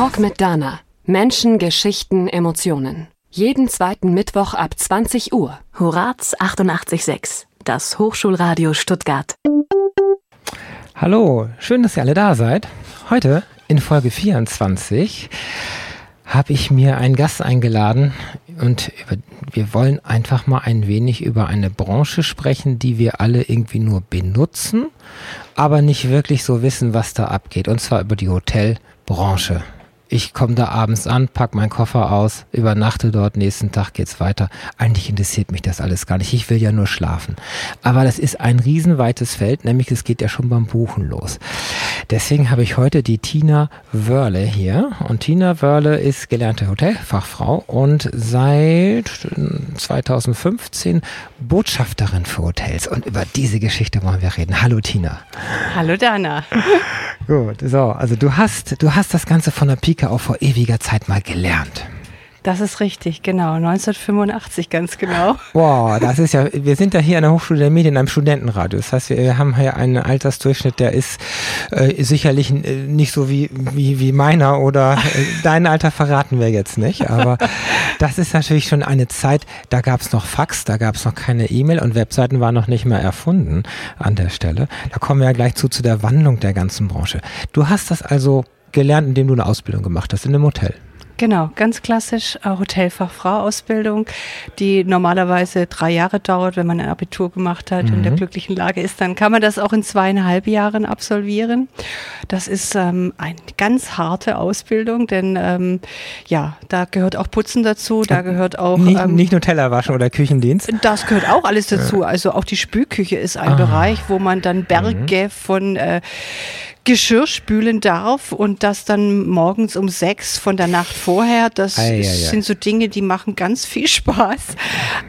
Talk mit Dana. Menschen, Geschichten, Emotionen. Jeden zweiten Mittwoch ab 20 Uhr. Horaz 88.6, das Hochschulradio Stuttgart. Hallo, schön, dass ihr alle da seid. Heute in Folge 24 habe ich mir einen Gast eingeladen und wir wollen einfach mal ein wenig über eine Branche sprechen, die wir alle irgendwie nur benutzen, aber nicht wirklich so wissen, was da abgeht. Und zwar über die Hotelbranche ich komme da abends an, pack meinen Koffer aus, übernachte dort, nächsten Tag geht's weiter. Eigentlich interessiert mich das alles gar nicht. Ich will ja nur schlafen. Aber das ist ein riesenweites Feld, nämlich es geht ja schon beim Buchen los. Deswegen habe ich heute die Tina Wörle hier. Und Tina Wörle ist gelernte Hotelfachfrau und seit 2015 Botschafterin für Hotels. Und über diese Geschichte wollen wir reden. Hallo Tina. Hallo Dana. Gut, so, also du hast, du hast das Ganze von der Pike auch vor ewiger Zeit mal gelernt. Das ist richtig, genau. 1985 ganz genau. Boah, das ist ja, wir sind ja hier an der Hochschule der Medien, einem Studentenradio. Das heißt, wir haben hier einen Altersdurchschnitt, der ist äh, sicherlich äh, nicht so wie, wie, wie meiner oder äh, dein Alter verraten wir jetzt nicht. Aber das ist natürlich schon eine Zeit, da gab es noch Fax, da gab es noch keine E-Mail und Webseiten waren noch nicht mehr erfunden an der Stelle. Da kommen wir ja gleich zu, zu der Wandlung der ganzen Branche. Du hast das also gelernt, indem du eine Ausbildung gemacht hast in einem Hotel. Genau, ganz klassisch äh, Hotelfachfrau-Ausbildung, die normalerweise drei Jahre dauert, wenn man ein Abitur gemacht hat mhm. und in der glücklichen Lage ist, dann kann man das auch in zweieinhalb Jahren absolvieren. Das ist ähm, eine ganz harte Ausbildung, denn ähm, ja, da gehört auch Putzen dazu, da gehört auch nicht, ähm, nicht nur Teller waschen oder Küchendienst. Das gehört auch alles dazu. Also auch die Spülküche ist ein ah. Bereich, wo man dann Berge mhm. von äh, Geschirr spülen darf und das dann morgens um sechs von der Nacht vorher. Das ei, ei, ei. sind so Dinge, die machen ganz viel Spaß.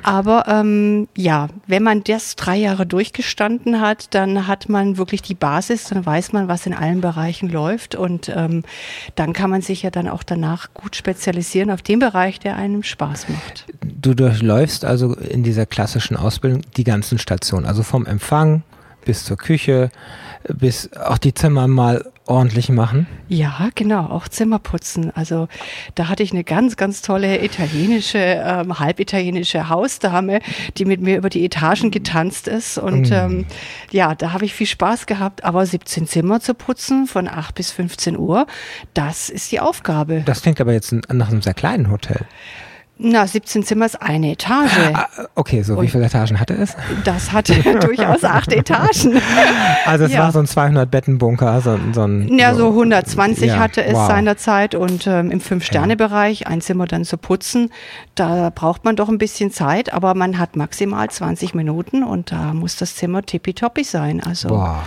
Aber ähm, ja, wenn man das drei Jahre durchgestanden hat, dann hat man wirklich die Basis, dann weiß man, was in allen Bereichen läuft und ähm, dann kann man sich ja dann auch danach gut spezialisieren auf den Bereich, der einem Spaß macht. Du durchläufst also in dieser klassischen Ausbildung die ganzen Stationen, also vom Empfang bis zur Küche, bis auch die Zimmer mal ordentlich machen? Ja, genau, auch Zimmer putzen. Also da hatte ich eine ganz, ganz tolle italienische, ähm, halbitalienische Hausdame, die mit mir über die Etagen getanzt ist. Und mm. ähm, ja, da habe ich viel Spaß gehabt. Aber 17 Zimmer zu putzen von 8 bis 15 Uhr, das ist die Aufgabe. Das klingt aber jetzt nach einem sehr kleinen Hotel. Na, 17 Zimmer ist eine Etage. Ah, okay, so Und wie viele Etagen hatte es? Das hatte durchaus acht Etagen. Also es ja. war so ein 200-Betten-Bunker, so, so ein... Ja, so 120 ja, hatte es wow. seinerzeit und ähm, im Fünf-Sterne-Bereich ein Zimmer dann zu putzen, da braucht man doch ein bisschen Zeit, aber man hat maximal 20 Minuten und da muss das Zimmer tippitoppi sein. Also... Boah.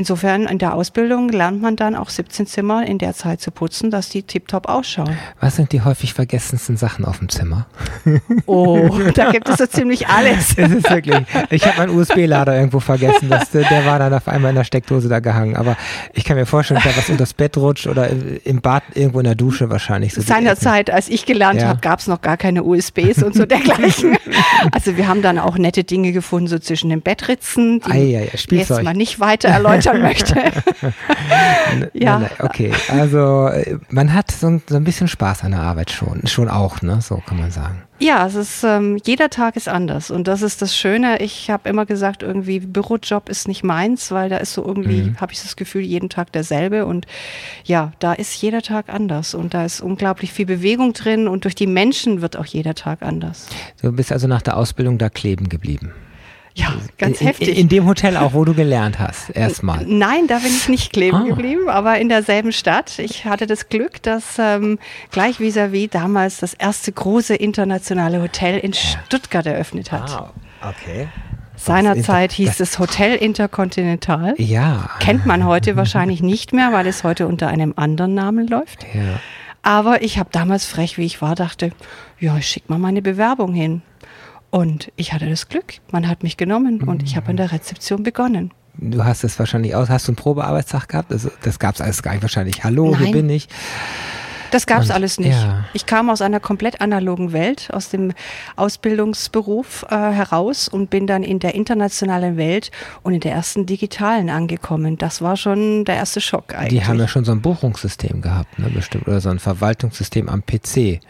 Insofern in der Ausbildung lernt man dann auch 17 Zimmer in der Zeit zu putzen, dass die tiptop ausschauen. Was sind die häufig vergessensten Sachen auf dem Zimmer? Oh, da gibt es so ziemlich alles. Es ist wirklich. Ich habe meinen USB-Lader irgendwo vergessen. Das, der war dann auf einmal in der Steckdose da gehangen. Aber ich kann mir vorstellen, dass da was unter das Bett rutscht oder im Bad irgendwo in der Dusche wahrscheinlich. So Seinerzeit, als ich gelernt ja. habe, gab es noch gar keine USBs und so dergleichen. also wir haben dann auch nette Dinge gefunden, so zwischen den Bettritzen, die Ei, ei, jetzt mal nicht weiter erläutern möchte. ja. okay, also äh, man hat so, so, ein bisschen Spaß an der Arbeit schon, schon auch, ne? So kann man sagen. Ja, es ist, ähm, jeder Tag ist anders und das ist das Schöne. Ich habe immer gesagt, irgendwie Bürojob ist nicht meins, weil da ist so irgendwie, mhm. habe ich das Gefühl, jeden Tag derselbe und ja, da ist jeder Tag anders und da ist unglaublich viel Bewegung drin und durch die Menschen wird auch jeder Tag anders. Du bist also nach der Ausbildung da kleben geblieben. Ja, ganz in, heftig. In, dem Hotel auch, wo du gelernt hast, erstmal. Nein, da bin ich nicht kleben ah. geblieben, aber in derselben Stadt. Ich hatte das Glück, dass ähm, gleich vis-à-vis -vis damals das erste große internationale Hotel in Stuttgart eröffnet hat. Ah, okay. Seinerzeit hieß es Hotel Intercontinental. Ja. Kennt man heute wahrscheinlich nicht mehr, weil es heute unter einem anderen Namen läuft. Ja. Aber ich habe damals frech, wie ich war, dachte, ja, ich schicke mal meine Bewerbung hin. Und ich hatte das Glück, man hat mich genommen und ich habe an der Rezeption begonnen. Du hast es wahrscheinlich aus, hast du einen Probearbeitstag gehabt? Also, das gab es alles gar nicht wahrscheinlich. Hallo, Nein. hier bin ich. Das gab es alles nicht. Ja. Ich kam aus einer komplett analogen Welt, aus dem Ausbildungsberuf äh, heraus und bin dann in der internationalen Welt und in der ersten digitalen angekommen. Das war schon der erste Schock eigentlich. Die haben ja schon so ein Buchungssystem gehabt, ne, bestimmt, oder so ein Verwaltungssystem am PC.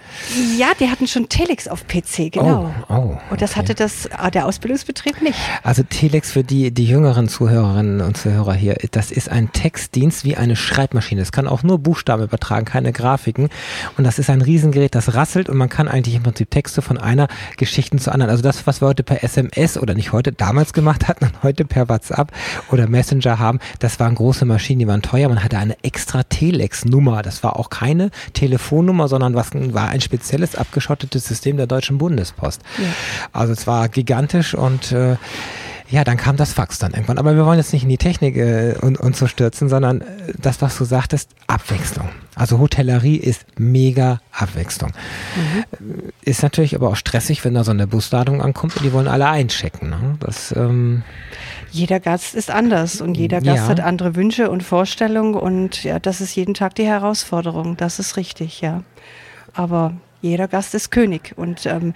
ja, die hatten schon Telex auf PC, genau. Oh, oh, Und das okay. hatte das, äh, der Ausbildungsbetrieb nicht. Also Telex für die, die jüngeren Zuhörerinnen und Zuhörer hier, das ist ein Textdienst wie eine Schreibmaschine. Es kann auch nur Buchstaben übertragen, keine Grafiken. Und das ist ein Riesengerät, das rasselt und man kann eigentlich im Prinzip Texte von einer Geschichte zur anderen. Also das, was wir heute per SMS oder nicht heute, damals gemacht hatten und heute per WhatsApp oder Messenger haben, das waren große Maschinen, die waren teuer. Man hatte eine extra Telex-Nummer. Das war auch keine Telefonnummer, sondern was war ein spezielles abgeschottetes System der Deutschen Bundespost. Also es war gigantisch und äh, ja, dann kam das Fax dann irgendwann. Aber wir wollen jetzt nicht in die Technik äh, und, und so stürzen, sondern äh, das, was du sagtest, Abwechslung. Also Hotellerie ist mega Abwechslung. Mhm. Äh, Ist natürlich aber auch stressig, wenn da so eine Busladung ankommt und die wollen alle einchecken. Ne? Das, ähm, Jeder Gast ist anders und jeder Gast Ja. hat andere Wünsche und Vorstellungen und ja, das ist jeden Tag die Herausforderung. Das ist richtig, ja. Aber jeder Gast ist König und ähm,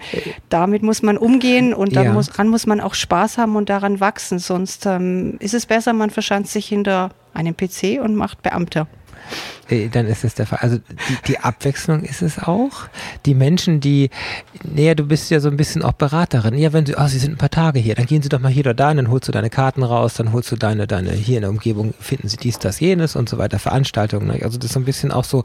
damit muss man umgehen und dann Ja. muss, daran muss man auch Spaß haben und daran wachsen. Sonst ähm, ist es besser, man verschanzt sich hinter einem PC und macht Beamter. Äh, Dann ist es der Fall. Also die, die Abwechslung ist es auch. Die Menschen, die, naja, du bist ja so ein bisschen auch Beraterin. Ja, wenn sie, oh, sie sind ein paar Tage hier, dann gehen sie doch mal hier oder da, dann holst du deine Karten raus, dann holst du deine, deine, hier in der Umgebung finden sie dies, das, jenes und so weiter, Veranstaltungen. Ne? Also das ist so ein bisschen auch so,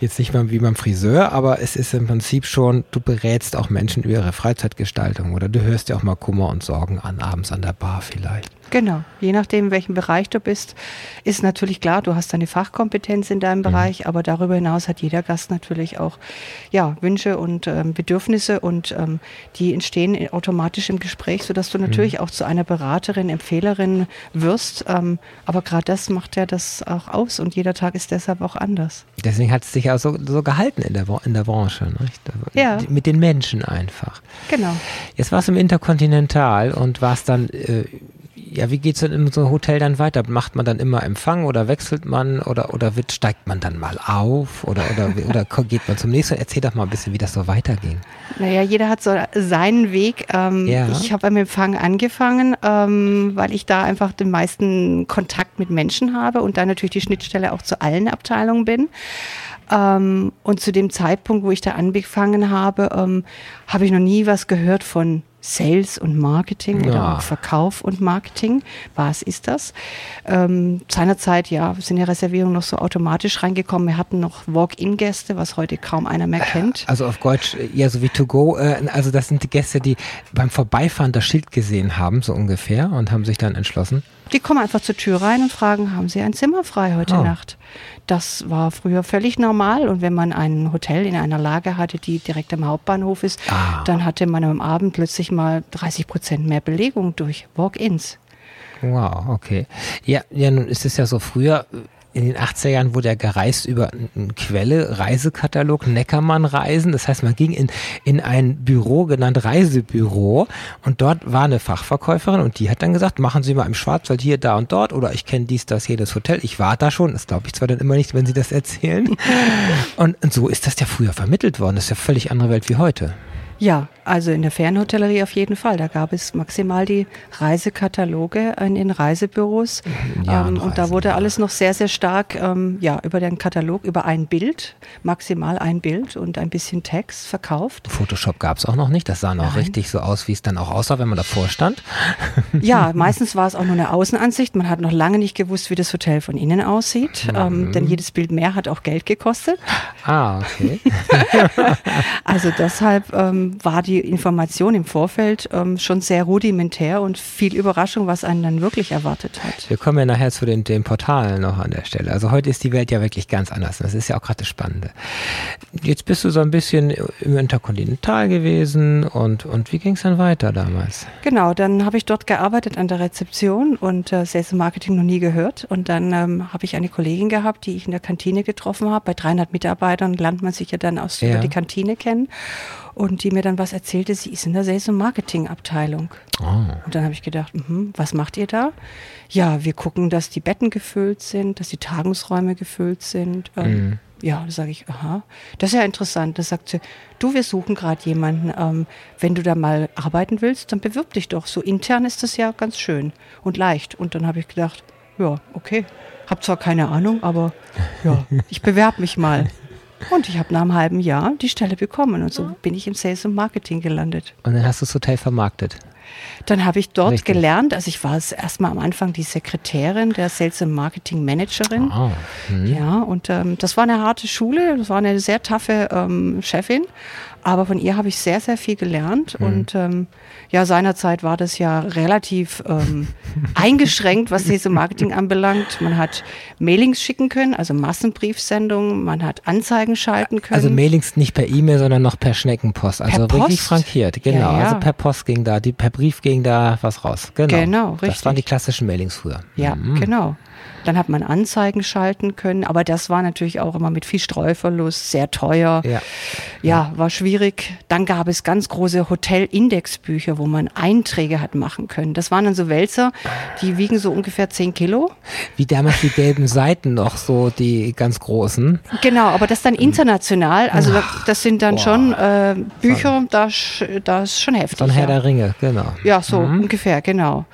jetzt nicht mal wie beim Friseur, aber es ist im Prinzip schon, du berätst auch Menschen über ihre Freizeitgestaltung oder du hörst dir auch mal Kummer und Sorgen an, abends an der Bar vielleicht. Genau, je nachdem, in welchem Bereich du bist, ist natürlich klar, du hast deine Fachkompetenz in deinem Bereich, aber darüber hinaus hat jeder Gast natürlich auch ja, Wünsche und ähm, Bedürfnisse und ähm, die entstehen automatisch im Gespräch, sodass du natürlich auch zu einer Beraterin, Empfehlerin wirst. Ähm, aber gerade das macht ja das auch aus und jeder Tag ist deshalb auch anders. Deswegen hat es sich ja so, so gehalten in der, in der Branche. Ne? Ja. Mit den Menschen einfach. Genau. Jetzt warst du im Interkontinental und warst dann, äh, ja, wie geht's denn in so einem Hotel dann weiter? Macht man dann immer Empfang oder wechselt man oder, oder wird, steigt man dann mal auf oder, oder, oder geht man zum nächsten? Erzähl doch mal ein bisschen, wie das so weiterging. Naja, jeder hat so seinen Weg. Ähm, Ja. Ich habe beim Empfang angefangen, ähm, weil ich da einfach den meisten Kontakt mit Menschen habe und dann natürlich die Schnittstelle auch zu allen Abteilungen bin. Ähm, und zu dem Zeitpunkt, wo ich da angefangen habe, ähm, habe ich noch nie was gehört von Sales und Marketing oder Ja. auch Verkauf und Marketing. Was ist das? Ähm, seinerzeit, ja, sind die Reservierungen noch so automatisch reingekommen. Wir hatten noch Walk-in-Gäste, was heute kaum einer mehr kennt. Also auf Deutsch, äh, ja, so wie To Go, äh, also das sind die Gäste, die beim Vorbeifahren das Schild gesehen haben, so ungefähr, und haben sich dann entschlossen. Die kommen einfach zur Tür rein und fragen, haben Sie ein Zimmer frei heute Oh. Nacht? Das war früher völlig normal und wenn man ein Hotel in einer Lage hatte, die direkt am Hauptbahnhof ist, Ah. dann hatte man am Abend plötzlich mal 30 Prozent mehr Belegung durch Walk-ins. Wow, okay. Ja, ja, nun ist es ja so früher, in den 80er Jahren wurde ja gereist über einen Quelle, Reisekatalog, Neckermann-Reisen. Das heißt, man ging in, in ein Büro genannt Reisebüro und dort war eine Fachverkäuferin und die hat dann gesagt, machen Sie mal im Schwarzwald hier, da und dort oder ich kenne dies, das, jedes Hotel. Ich war da schon, das glaube ich zwar dann immer nicht, wenn Sie das erzählen. und, und so ist das ja früher vermittelt worden. Das ist ja völlig andere Welt wie heute. Ja, also in der Fernhotellerie auf jeden Fall. Da gab es maximal die Reisekataloge in den Reisebüros. Ja, ähm, und da wurde alles noch sehr, sehr stark ähm, ja, über den Katalog, über ein Bild, maximal ein Bild und ein bisschen Text verkauft. Photoshop gab es auch noch nicht. Das sah noch Nein. richtig so aus, wie es dann auch aussah, wenn man davor stand. Ja, meistens war es auch nur eine Außenansicht. Man hat noch lange nicht gewusst, wie das Hotel von innen aussieht. Ähm, denn jedes Bild mehr hat auch Geld gekostet. Ah, okay. Also deshalb ähm, war die Information im Vorfeld ähm, schon sehr rudimentär und viel Überraschung, was einen dann wirklich erwartet hat. Wir kommen ja nachher zu den, den Portalen noch an der Stelle. Also heute ist die Welt ja wirklich ganz anders. Das ist ja auch gerade das Spannende. Jetzt bist du so ein bisschen im Interkontinental gewesen und, und wie ging es dann weiter damals? Genau, dann habe ich dort gearbeitet an der Rezeption und äh, Sales Marketing noch nie gehört. Und dann ähm, habe ich eine Kollegin gehabt, die ich in der Kantine getroffen habe. Bei 300 Mitarbeitern lernt man sich ja dann aus Ja. über die Kantine kennen. Und die mir dann was erzählte, sie ist in der Sales- und Marketing-Abteilung. Oh. Und dann habe ich gedacht, mh, was macht ihr da? Ja, wir gucken, dass die Betten gefüllt sind, dass die Tagungsräume gefüllt sind. Ähm, mhm. Ja, da sage ich, aha, das ist ja interessant. Da sagt sie, du, wir suchen gerade jemanden. Ähm, wenn du da mal arbeiten willst, dann bewirb dich doch. So intern ist das ja ganz schön und leicht. Und dann habe ich gedacht, ja, okay. Hab zwar keine Ahnung, aber ja, ich bewerbe mich mal. Und ich habe nach einem halben Jahr die Stelle bekommen und so bin ich im Sales und Marketing gelandet. Und dann hast du das Hotel vermarktet. Dann habe ich dort Richtig. gelernt, also ich war erstmal am Anfang die Sekretärin der Sales and Marketing Managerin. Oh, ja, und ähm, das war eine harte Schule, das war eine sehr taffe ähm, Chefin, aber von ihr habe ich sehr, sehr viel gelernt mhm. und ähm, ja, seinerzeit war das ja relativ ähm, eingeschränkt, was diese Marketing anbelangt. Man hat Mailings schicken können, also Massenbriefsendungen, man hat Anzeigen schalten können. Also Mailings nicht per E-Mail, sondern noch per Schneckenpost, also per richtig frankiert, genau. Ja, ja. Also per Post ging da, die, per Brief ging da was raus. Genau, genau richtig. Das waren die klassischen Mailings früher. Ja, mhm. genau. Dann hat man Anzeigen schalten können, aber das war natürlich auch immer mit viel Streuverlust, sehr teuer. Ja, ja war schwierig. Dann gab es ganz große Hotel-Indexbücher, wo man Einträge hat machen können. Das waren dann so Wälzer, die wiegen so ungefähr 10 Kilo. Wie damals die gelben Seiten noch, so die ganz großen. Genau, aber das dann international. Also Ach, das sind dann boah. schon äh, Bücher, das, das ist schon heftig. Von Herr ja. der Ringe, genau. Ja, so mhm. ungefähr, genau.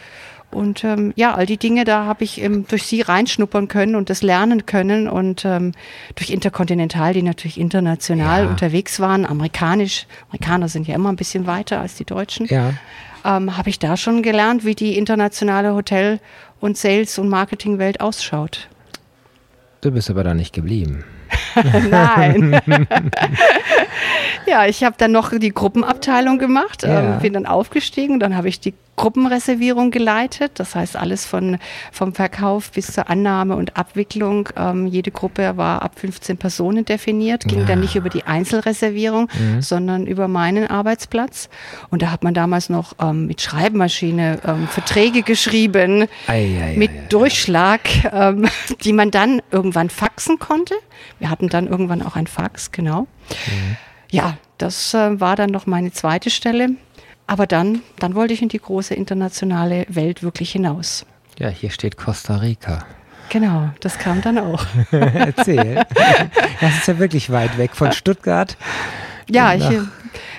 Und ähm, ja, all die Dinge, da habe ich ähm, durch sie reinschnuppern können und das lernen können. Und ähm, durch Interkontinental, die natürlich international ja. unterwegs waren, amerikanisch, Amerikaner sind ja immer ein bisschen weiter als die Deutschen, ja. ähm, habe ich da schon gelernt, wie die internationale Hotel- und Sales- und Marketingwelt ausschaut. Du bist aber da nicht geblieben. Nein. ja, ich habe dann noch die Gruppenabteilung gemacht, ja. ähm, bin dann aufgestiegen, dann habe ich die Gruppenreservierung geleitet. Das heißt, alles von, vom Verkauf bis zur Annahme und Abwicklung. Ähm, jede Gruppe war ab 15 Personen definiert, ging ja. dann nicht über die Einzelreservierung, mhm. sondern über meinen Arbeitsplatz. Und da hat man damals noch ähm, mit Schreibmaschine ähm, Verträge geschrieben, ei, ei, mit ei, Durchschlag, ähm, die man dann irgendwann faxen konnte. Wir hatten dann irgendwann auch ein Fax, genau. Mhm. Ja, das äh, war dann noch meine zweite Stelle. Aber dann, dann wollte ich in die große internationale Welt wirklich hinaus. Ja, hier steht Costa Rica. Genau, das kam dann auch. Erzähl. Das ist ja wirklich weit weg von Stuttgart. Ja, ich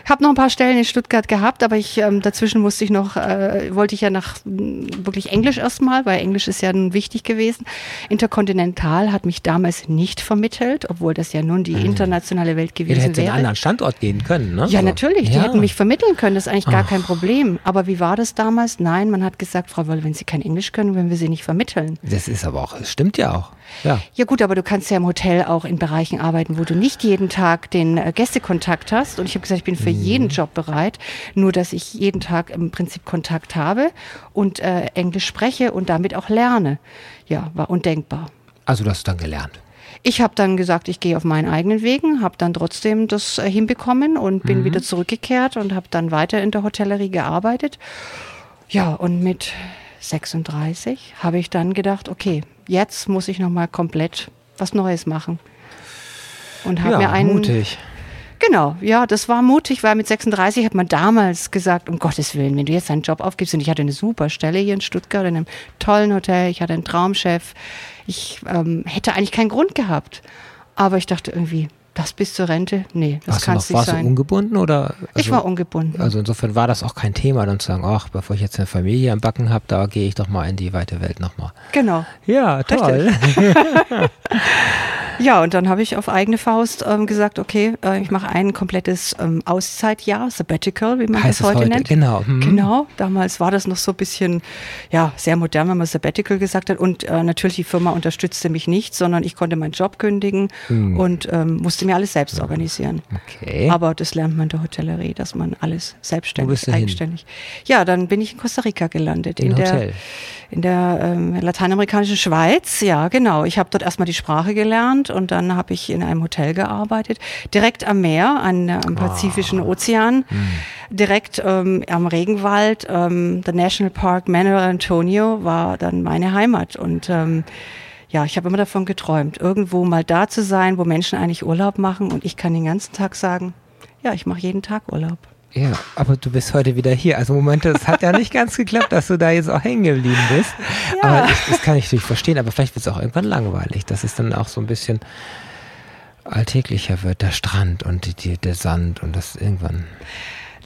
habe noch ein paar Stellen in Stuttgart gehabt, aber ich ähm, dazwischen musste ich noch, äh, wollte ich ja nach wirklich Englisch erstmal, weil Englisch ist ja nun wichtig gewesen. Interkontinental hat mich damals nicht vermittelt, obwohl das ja nun die mhm. internationale Welt gewesen wäre. hätte wäre. einen anderen Standort gehen können, ne? Ja, natürlich. Die ja. hätten mich vermitteln können. Das ist eigentlich gar Ach. kein Problem. Aber wie war das damals? Nein, man hat gesagt, Frau Wolle, wenn Sie kein Englisch können, wenn wir Sie nicht vermitteln. Das ist aber auch, das stimmt ja auch. Ja. ja gut, aber du kannst ja im Hotel auch in Bereichen arbeiten, wo du nicht jeden Tag den äh, Gästekontakt hast. Und ich habe gesagt, ich bin für mhm. jeden Job bereit, nur dass ich jeden Tag im Prinzip Kontakt habe und äh, Englisch spreche und damit auch lerne. Ja, war undenkbar. Also du hast dann gelernt. Ich habe dann gesagt, ich gehe auf meinen eigenen Wegen, habe dann trotzdem das äh, hinbekommen und bin mhm. wieder zurückgekehrt und habe dann weiter in der Hotellerie gearbeitet. Ja, und mit 36 habe ich dann gedacht, okay, jetzt muss ich noch mal komplett was Neues machen. Und habe ja, mir einen mutig. Genau, ja, das war mutig, weil mit 36 hat man damals gesagt, um Gottes Willen, wenn du jetzt einen Job aufgibst, und ich hatte eine super Stelle hier in Stuttgart in einem tollen Hotel, ich hatte einen Traumchef, ich ähm, hätte eigentlich keinen Grund gehabt. Aber ich dachte irgendwie, das bis zur Rente? Nee, das kann nicht warst sein. Warst du ungebunden oder? Also, ich war ungebunden. Also insofern war das auch kein Thema, dann zu sagen, ach, bevor ich jetzt eine Familie am Backen habe, da gehe ich doch mal in die weite Welt nochmal. Genau. Ja, toll. Ja, und dann habe ich auf eigene Faust ähm, gesagt, okay, äh, ich mache ein komplettes ähm, Auszeitjahr, Sabbatical, wie man heißt das heute, heute, nennt. Genau. Hm. Genau, damals war das noch so ein bisschen, ja, sehr modern, wenn man Sabbatical gesagt hat. Und äh, natürlich, die Firma unterstützte mich nicht, sondern ich konnte meinen Job kündigen hm. und ähm, musste mir alles selbst organisieren. Okay. Aber das lernt man in der Hotellerie, dass man alles selbstständig, eigenständig. Hin? Ja, dann bin ich in Costa Rica gelandet. In, in der, in der ähm, lateinamerikanischen Schweiz. Ja, genau. Ich habe dort erstmal die Sprache gelernt und dann habe ich in einem Hotel gearbeitet, direkt am Meer, an, am Pazifischen oh. Ozean, hm. direkt ähm, am Regenwald. Ähm, der National Park Manuel Antonio war dann meine Heimat und ähm, ja, ich habe immer davon geträumt, irgendwo mal da zu sein, wo Menschen eigentlich Urlaub machen und ich kann den ganzen Tag sagen, ja, ich mache jeden Tag Urlaub. Ja, aber du bist heute wieder hier. Also Moment, es hat ja nicht ganz geklappt, dass du da jetzt auch hängen geblieben bist. Ja. Aber ich, das kann ich natürlich verstehen, aber vielleicht wird es auch irgendwann langweilig, dass es dann auch so ein bisschen alltäglicher wird, der Strand und die, der Sand und das irgendwann.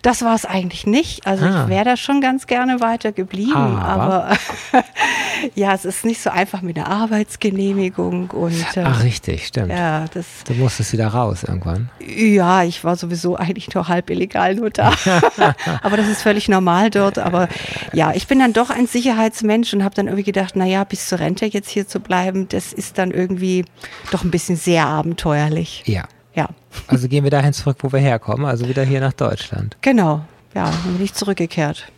Das war es eigentlich nicht. Also ah. ich wäre da schon ganz gerne weiter geblieben, aber, aber ja, es ist nicht so einfach mit der Arbeitsgenehmigung und äh, Ach richtig, stimmt. Ja, das du musstest wieder raus irgendwann. Ja, ich war sowieso eigentlich nur halb illegal nur da. aber das ist völlig normal dort. Aber ja, ich bin dann doch ein Sicherheitsmensch und habe dann irgendwie gedacht, naja, bis zur Rente jetzt hier zu bleiben, das ist dann irgendwie doch ein bisschen sehr abenteuerlich. Ja. Also gehen wir dahin zurück, wo wir herkommen, also wieder hier nach Deutschland. Genau, ja, dann bin ich zurückgekehrt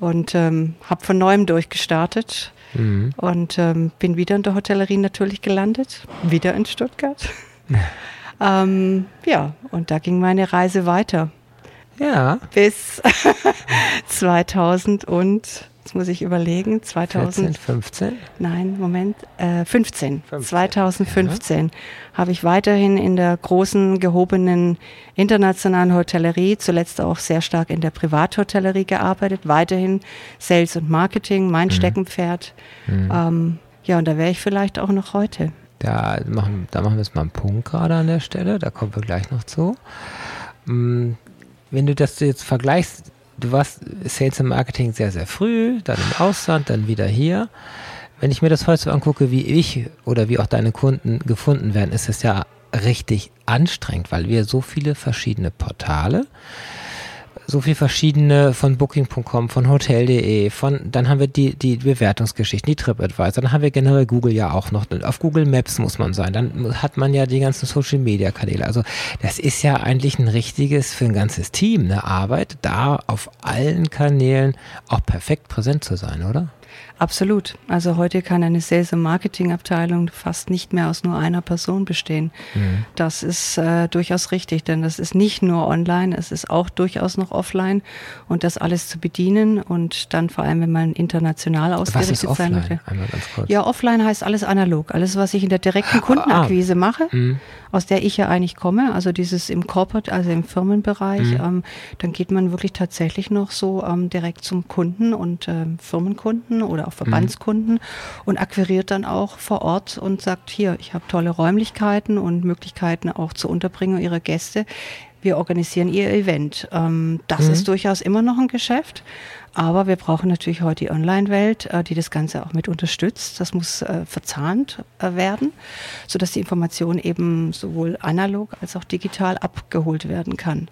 und ähm, habe von neuem durchgestartet mhm. und ähm, bin wieder in der Hotellerie natürlich gelandet, wieder in Stuttgart. ähm, ja, und da ging meine Reise weiter. Ja. Bis 2000 und Jetzt muss ich überlegen, 2000. 15? Nein, Moment, äh, 15. 15. 2015 ja. habe ich weiterhin in der großen, gehobenen internationalen Hotellerie, zuletzt auch sehr stark in der Privathotellerie gearbeitet, weiterhin Sales und Marketing, mein mhm. Steckenpferd. Mhm. Ähm, ja, und da wäre ich vielleicht auch noch heute. Da machen, da machen wir jetzt mal einen Punkt gerade an der Stelle, da kommen wir gleich noch zu. Mm, wenn du das jetzt vergleichst, du warst Sales und Marketing sehr, sehr früh, dann im Ausland, dann wieder hier. Wenn ich mir das heute so angucke, wie ich oder wie auch deine Kunden gefunden werden, ist es ja richtig anstrengend, weil wir so viele verschiedene Portale so viel verschiedene von Booking.com, von Hotel.de, von, dann haben wir die, die Bewertungsgeschichten, die TripAdvisor, dann haben wir generell Google ja auch noch, auf Google Maps muss man sein, dann hat man ja die ganzen Social Media Kanäle. Also das ist ja eigentlich ein richtiges, für ein ganzes Team, eine Arbeit, da auf allen Kanälen auch perfekt präsent zu sein, oder? Absolut. Also heute kann eine Sales- und Marketingabteilung fast nicht mehr aus nur einer Person bestehen. Mhm. Das ist äh, durchaus richtig, denn das ist nicht nur online, es ist auch durchaus noch offline und das alles zu bedienen und dann vor allem, wenn man international ausgerichtet sein möchte. Ja, offline heißt alles analog. Alles, was ich in der direkten ah, Kundenakquise ah. mache, mhm. aus der ich ja eigentlich komme, also dieses im Corporate, also im Firmenbereich, mhm. ähm, dann geht man wirklich tatsächlich noch so ähm, direkt zum Kunden und ähm, Firmenkunden oder auch Verbandskunden mhm. und akquiriert dann auch vor Ort und sagt, hier, ich habe tolle Räumlichkeiten und Möglichkeiten auch zur Unterbringung ihrer Gäste. Wir organisieren ihr Event. Ähm, das mhm. ist durchaus immer noch ein Geschäft. Aber wir brauchen natürlich heute die Online-Welt, äh, die das Ganze auch mit unterstützt. Das muss äh, verzahnt äh, werden, sodass die Information eben sowohl analog als auch digital abgeholt werden kann.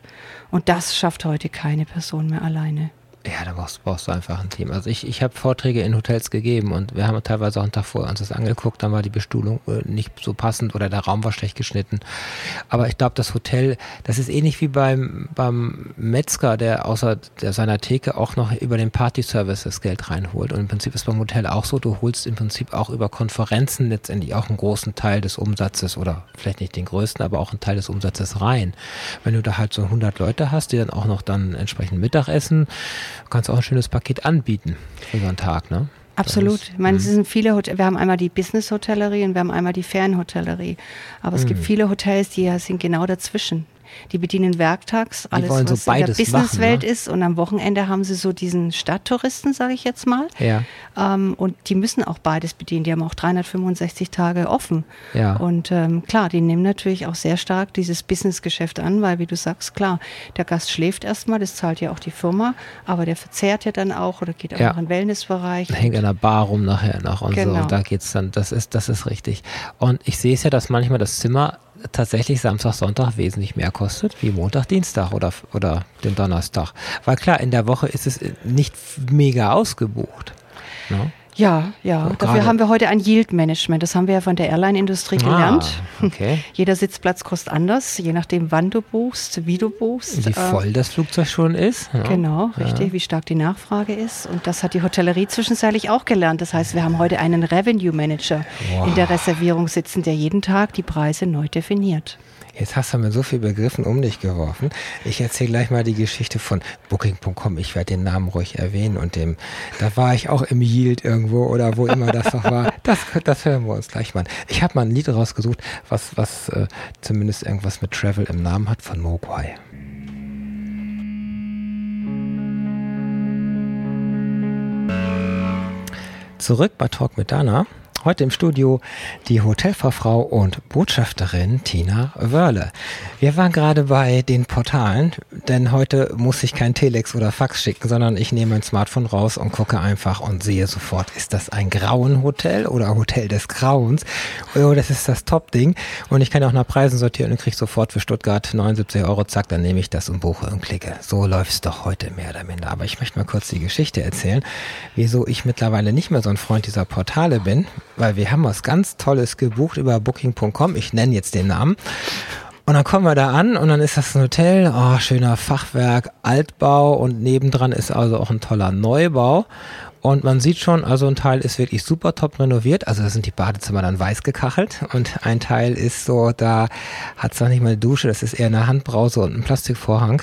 Und das schafft heute keine Person mehr alleine. Ja, da brauchst, brauchst, du einfach ein Team. Also ich, ich habe Vorträge in Hotels gegeben und wir haben teilweise auch einen Tag vorher uns das angeguckt, dann war die Bestuhlung äh, nicht so passend oder der Raum war schlecht geschnitten. Aber ich glaube, das Hotel, das ist ähnlich wie beim, beim Metzger, der außer der seiner Theke auch noch über den Party-Service das Geld reinholt. Und im Prinzip ist beim Hotel auch so, du holst im Prinzip auch über Konferenzen letztendlich auch einen großen Teil des Umsatzes oder vielleicht nicht den größten, aber auch einen Teil des Umsatzes rein. Wenn du da halt so 100 Leute hast, die dann auch noch dann entsprechend Mittagessen, kannst auch ein schönes Paket anbieten für so einen Tag, ne? Absolut. Ich meine, es sind viele Hotels. Wir haben einmal die Business-Hotellerie und wir haben einmal die Fernhotellerie. Aber es gibt mhm. viele Hotels, die sind genau dazwischen. Die bedienen werktags alles, was so in der Businesswelt ne? ist. Und am Wochenende haben sie so diesen Stadttouristen, sage ich jetzt mal. Ja. Ähm, und die müssen auch beides bedienen. Die haben auch 365 Tage offen. Ja. Und ähm, klar, die nehmen natürlich auch sehr stark dieses Businessgeschäft an, weil, wie du sagst, klar, der Gast schläft erstmal, das zahlt ja auch die Firma, aber der verzehrt ja dann auch oder geht auch ja. noch in den Wellnessbereich. Hängt in der Bar rum nachher noch und genau. so. Da geht's dann, das ist, das ist richtig. Und ich sehe es ja, dass manchmal das Zimmer tatsächlich Samstag, Sonntag wesentlich mehr kostet wie Montag, Dienstag oder, oder den Donnerstag. Weil klar, in der Woche ist es nicht mega ausgebucht. Ne? Ja, ja. So, Dafür haben wir heute ein Yield-Management. Das haben wir ja von der Airline-Industrie ah, gelernt. Okay. Jeder Sitzplatz kostet anders, je nachdem, wann du buchst, wie du buchst. Wie voll äh, das Flugzeug schon ist. Ja. Genau, richtig, ja. wie stark die Nachfrage ist. Und das hat die Hotellerie zwischenzeitlich auch gelernt. Das heißt, wir haben heute einen Revenue Manager wow. in der Reservierung sitzen, der jeden Tag die Preise neu definiert. Jetzt hast du mir so viel Begriffen um dich geworfen. Ich erzähle gleich mal die Geschichte von Booking.com. Ich werde den Namen ruhig erwähnen und dem, da war ich auch im Yield irgendwo oder wo immer das noch war. Das, das hören wir uns gleich mal. Ich habe mal ein Lied rausgesucht, was, was äh, zumindest irgendwas mit Travel im Namen hat von Mogwai. Zurück bei Talk mit Dana. Heute im Studio die Hotelfachfrau und Botschafterin Tina Wörle. Wir waren gerade bei den Portalen, denn heute muss ich kein Telex oder Fax schicken, sondern ich nehme mein Smartphone raus und gucke einfach und sehe sofort, ist das ein Grauenhotel oder Hotel des Grauens? Oh, das ist das Top-Ding. Und ich kann auch nach Preisen sortieren und kriege sofort für Stuttgart 79 Euro, zack, dann nehme ich das und buche und klicke. So läuft es doch heute mehr oder minder. Aber ich möchte mal kurz die Geschichte erzählen, wieso ich mittlerweile nicht mehr so ein Freund dieser Portale bin weil wir haben was ganz Tolles gebucht über Booking.com. Ich nenne jetzt den Namen. Und dann kommen wir da an und dann ist das ein Hotel, oh, schöner Fachwerk, Altbau und nebendran ist also auch ein toller Neubau. Und man sieht schon, also ein Teil ist wirklich super top renoviert. Also da sind die Badezimmer dann weiß gekachelt und ein Teil ist so, da hat es noch nicht mal eine Dusche, das ist eher eine Handbrause und ein Plastikvorhang.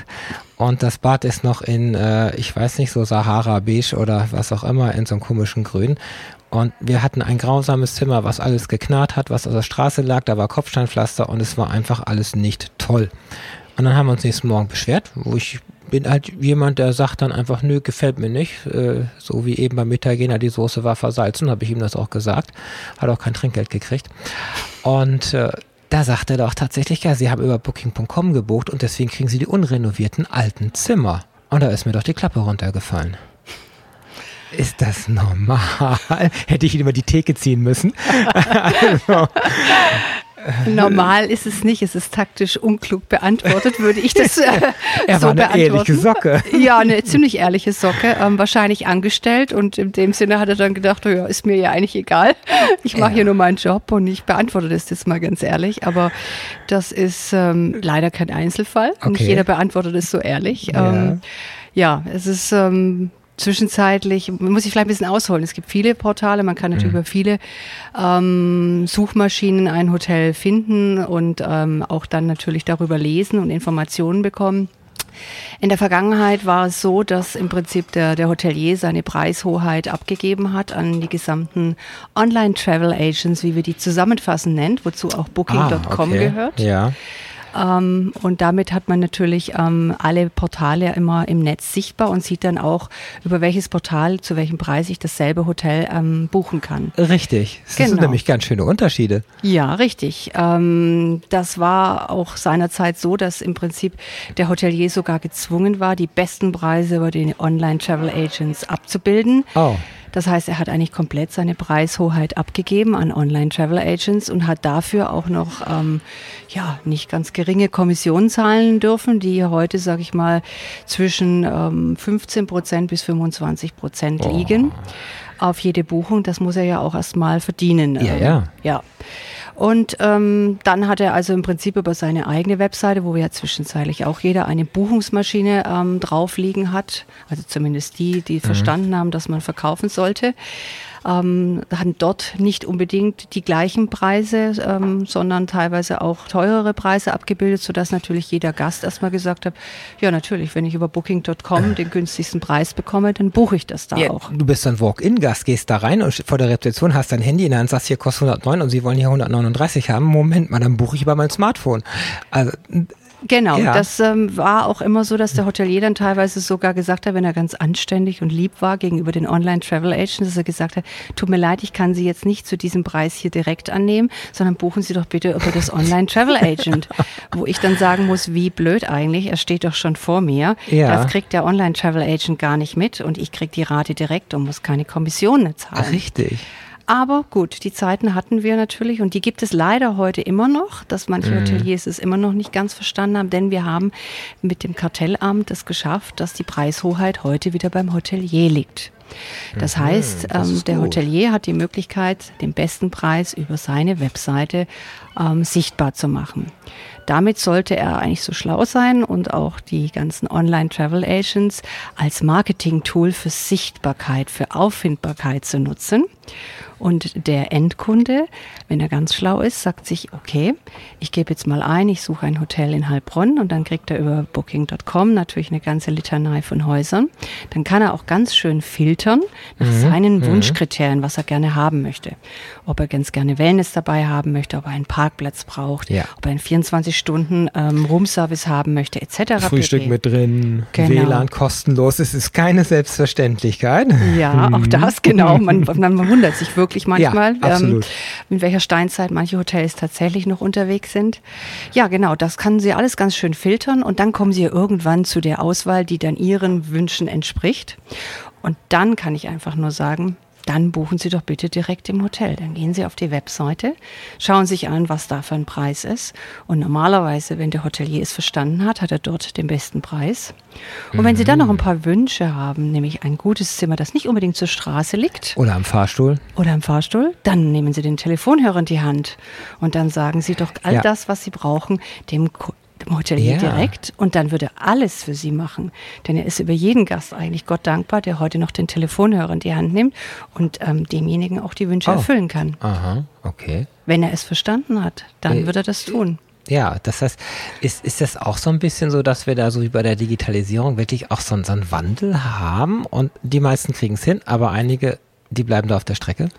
Und das Bad ist noch in, äh, ich weiß nicht, so Sahara Beige oder was auch immer, in so einem komischen Grün. Und wir hatten ein grausames Zimmer, was alles geknarrt hat, was auf der Straße lag, da war Kopfsteinpflaster und es war einfach alles nicht toll. Und dann haben wir uns nächsten Morgen beschwert, wo ich bin halt jemand, der sagt dann einfach, nö, gefällt mir nicht. Äh, so wie eben beim Italiener, die Soße war versalzen, habe ich ihm das auch gesagt. Hat auch kein Trinkgeld gekriegt. Und äh, da sagt er doch tatsächlich, ja, sie haben über Booking.com gebucht und deswegen kriegen sie die unrenovierten alten Zimmer. Und da ist mir doch die Klappe runtergefallen. Ist das normal? Hätte ich ihn über die Theke ziehen müssen. also, Normal ist es nicht, es ist taktisch unklug beantwortet, würde ich das äh, er so war eine beantworten. ehrliche Socke. Ja, eine ziemlich ehrliche Socke, ähm, wahrscheinlich angestellt und in dem Sinne hat er dann gedacht, oh ja, ist mir ja eigentlich egal, ich mache Ja. hier nur meinen Job und ich beantworte das jetzt mal ganz ehrlich, aber das ist ähm, leider kein Einzelfall, nicht Okay. jeder beantwortet es so ehrlich. Ja. Ähm, ja, es ist ähm, zwischenzeitlich, muss ich vielleicht ein bisschen ausholen. Es gibt viele Portale, man kann natürlich über viele ähm, Suchmaschinen ein Hotel finden und ähm, auch dann natürlich darüber lesen und Informationen bekommen. In der Vergangenheit war es so, dass im Prinzip der, der Hotelier seine Preishoheit abgegeben hat an die gesamten Online-Travel-Agents, wie wir die zusammenfassend nennt, wozu auch Booking.com Ah, okay. gehört. Ja. Ähm, und damit hat man natürlich ähm, alle Portale immer im Netz sichtbar und sieht dann auch, über welches Portal zu welchem Preis ich dasselbe Hotel ähm, buchen kann. Richtig. Das sind Genau. nämlich ganz schöne Unterschiede. Ja, richtig. Ähm, das war auch seinerzeit so, dass im Prinzip der Hotelier sogar gezwungen war, die besten Preise über die Online-Travel-Agents abzubilden. Oh. Das heißt, er hat eigentlich komplett seine Preishoheit abgegeben an Online-Travel-Agents und hat dafür auch noch ähm, ja nicht ganz geringe Kommissionen zahlen dürfen, die heute, sage ich mal, zwischen ähm, 15 Prozent bis 25 Prozent liegen auf jede Buchung. Das muss er ja auch erstmal verdienen. Ja, Ähm, ja. ja. Und ähm, dann hat er also im Prinzip über seine eigene Webseite, wo ja zwischenzeitlich auch jeder eine Buchungsmaschine ähm, drauf liegen hat, also zumindest die, die verstanden haben, dass man verkaufen sollte, ähm, haben dort nicht unbedingt die gleichen Preise, ähm, sondern teilweise auch teurere Preise abgebildet, sodass natürlich jeder Gast erstmal gesagt hat, ja natürlich, wenn ich über Booking.com den günstigsten Preis bekomme, dann buche ich das da Ja, auch. du bist ein Walk-in-Gast, gehst da rein und vor der Rezeption hast dein Handy in der Hand, sagst, hier kostet 109 und sie wollen hier 139 haben. Moment mal, dann buche ich über mein Smartphone. Also, Genau, Ja. das ähm, war auch immer so, dass der Hotelier dann teilweise sogar gesagt hat, wenn er ganz anständig und lieb war gegenüber den Online-Travel-Agents, dass er gesagt hat, tut mir leid, ich kann Sie jetzt nicht zu diesem Preis hier direkt annehmen, sondern buchen Sie doch bitte über das Online-Travel-Agent. wo ich dann sagen muss, wie blöd eigentlich, er steht doch schon vor mir. Ja. Das kriegt der Online-Travel-Agent gar nicht mit und ich krieg die Rate direkt und muss keine Kommissionen zahlen. richtig. Aber gut, die Zeiten hatten wir natürlich und die gibt es leider heute immer noch, dass manche Mhm. Hoteliers es immer noch nicht ganz verstanden haben, denn wir haben mit dem Kartellamt es geschafft, dass die Preishoheit heute wieder beim Hotelier liegt. Das heißt, Mhm, das ähm, der. Hotelier hat die Möglichkeit, den besten Preis über seine Webseite ähm, sichtbar zu machen. Damit sollte er eigentlich so schlau sein und auch die ganzen Online-Travel-Agents als Marketing-Tool für Sichtbarkeit, für Auffindbarkeit zu nutzen. Und der Endkunde, wenn er ganz schlau ist, sagt sich, okay, ich gebe jetzt mal ein, ich suche ein Hotel in Heilbronn und dann kriegt er über Booking.com natürlich eine ganze Litanei von Häusern. Dann kann er auch ganz schön filtern filtern nach mhm. seinen mhm. Wunschkriterien, was er gerne haben möchte. Ob er ganz gerne Wellness dabei haben möchte, ob er einen Parkplatz braucht, ja. ob er einen 24 Stunden ähm, Roomservice haben möchte, etc. Frühstück pp. mit drin, genau. WLAN kostenlos. Es ist keine Selbstverständlichkeit. Ja, auch das genau. Man, man wundert sich wirklich manchmal, ja, ähm, in welcher Steinzeit manche Hotels tatsächlich noch unterwegs sind. Ja, genau. Das kann sie alles ganz schön filtern und dann kommen sie irgendwann zu der Auswahl, die dann ihren Wünschen entspricht. Und dann kann ich einfach nur sagen, dann buchen Sie doch bitte direkt im Hotel. Dann gehen Sie auf die Webseite, schauen sich an, was da für ein Preis ist. Und normalerweise, wenn der Hotelier es verstanden hat, hat er dort den besten Preis. Und wenn Sie dann noch ein paar Wünsche haben, nämlich ein gutes Zimmer, das nicht unbedingt zur Straße liegt. Oder am Fahrstuhl. Oder am Fahrstuhl, dann nehmen Sie den Telefonhörer in die Hand. Und dann sagen Sie doch all ja. das, was Sie brauchen, dem dem Hotelier ja. direkt und dann würde er alles für sie machen. Denn er ist über jeden Gast eigentlich Gott dankbar, der heute noch den Telefonhörer in die Hand nimmt und ähm, demjenigen auch die Wünsche oh. erfüllen kann. Aha, okay. Wenn er es verstanden hat, dann äh, wird er das tun. Ja, das heißt, ist, ist das auch so ein bisschen so, dass wir da so wie bei der Digitalisierung wirklich auch so, so einen Wandel haben und die meisten kriegen es hin, aber einige, die bleiben da auf der Strecke?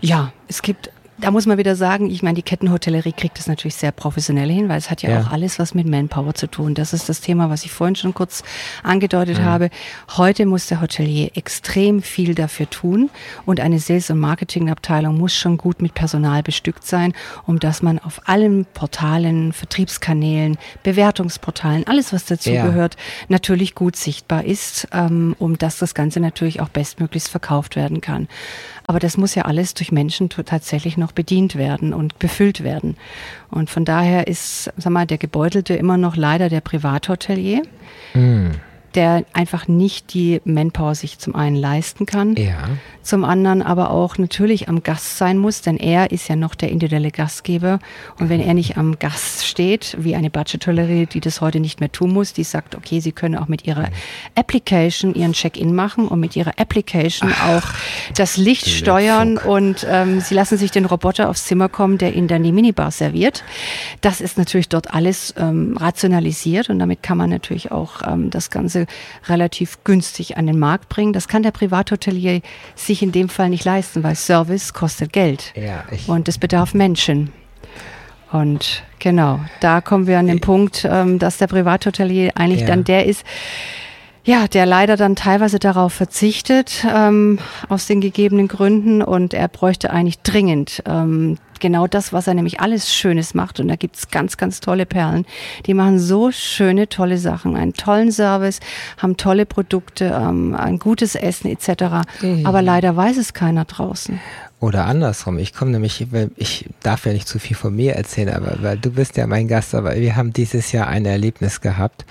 Ja, es gibt da muss man wieder sagen, ich meine, die Kettenhotellerie kriegt das natürlich sehr professionell hin, weil es hat ja, ja, auch alles was mit Manpower zu tun. Das ist das Thema, was ich vorhin schon kurz angedeutet mhm. habe. Heute muss der Hotelier extrem viel dafür tun und eine Sales- und Marketingabteilung muss schon gut mit Personal bestückt sein, um dass man auf allen Portalen, Vertriebskanälen, Bewertungsportalen, alles was dazugehört, ja. natürlich gut sichtbar ist, ähm, um dass das Ganze natürlich auch bestmöglichst verkauft werden kann. Aber das muss ja alles durch Menschen tatsächlich noch bedient werden und befüllt werden. Und von daher ist, sag mal, der Gebeutelte immer noch leider der Privathotelier. Mm der einfach nicht die Manpower sich zum einen leisten kann, ja. zum anderen aber auch natürlich am Gast sein muss, denn er ist ja noch der individuelle Gastgeber und wenn er nicht am Gast steht, wie eine Budget-Tolerie, die das heute nicht mehr tun muss, die sagt, okay, sie können auch mit ihrer Application ihren Check-in machen und mit ihrer Application Ach, auch das Licht steuern Funk. und ähm, sie lassen sich den Roboter aufs Zimmer kommen, der ihnen dann die Minibar serviert. Das ist natürlich dort alles ähm, rationalisiert und damit kann man natürlich auch ähm, das Ganze relativ günstig an den Markt bringen. Das kann der Privathotelier sich in dem Fall nicht leisten, weil Service kostet Geld. Ja, und es bedarf Menschen. Und genau, da kommen wir an den Punkt, ähm, dass der Privathotelier eigentlich ja. dann der ist, ja, der leider dann teilweise darauf verzichtet, ähm, aus den gegebenen Gründen. Und er bräuchte eigentlich dringend ähm, genau das, was er nämlich alles Schönes macht. Und da gibt's ganz, ganz tolle Perlen. Die machen so schöne, tolle Sachen, einen tollen Service, haben tolle Produkte, ähm, ein gutes Essen etc. Mhm. Aber leider weiß es keiner draußen. Oder andersrum, ich komme nämlich, ich darf ja nicht zu viel von mir erzählen, aber weil du bist ja mein Gast, aber wir haben dieses Jahr ein Erlebnis gehabt.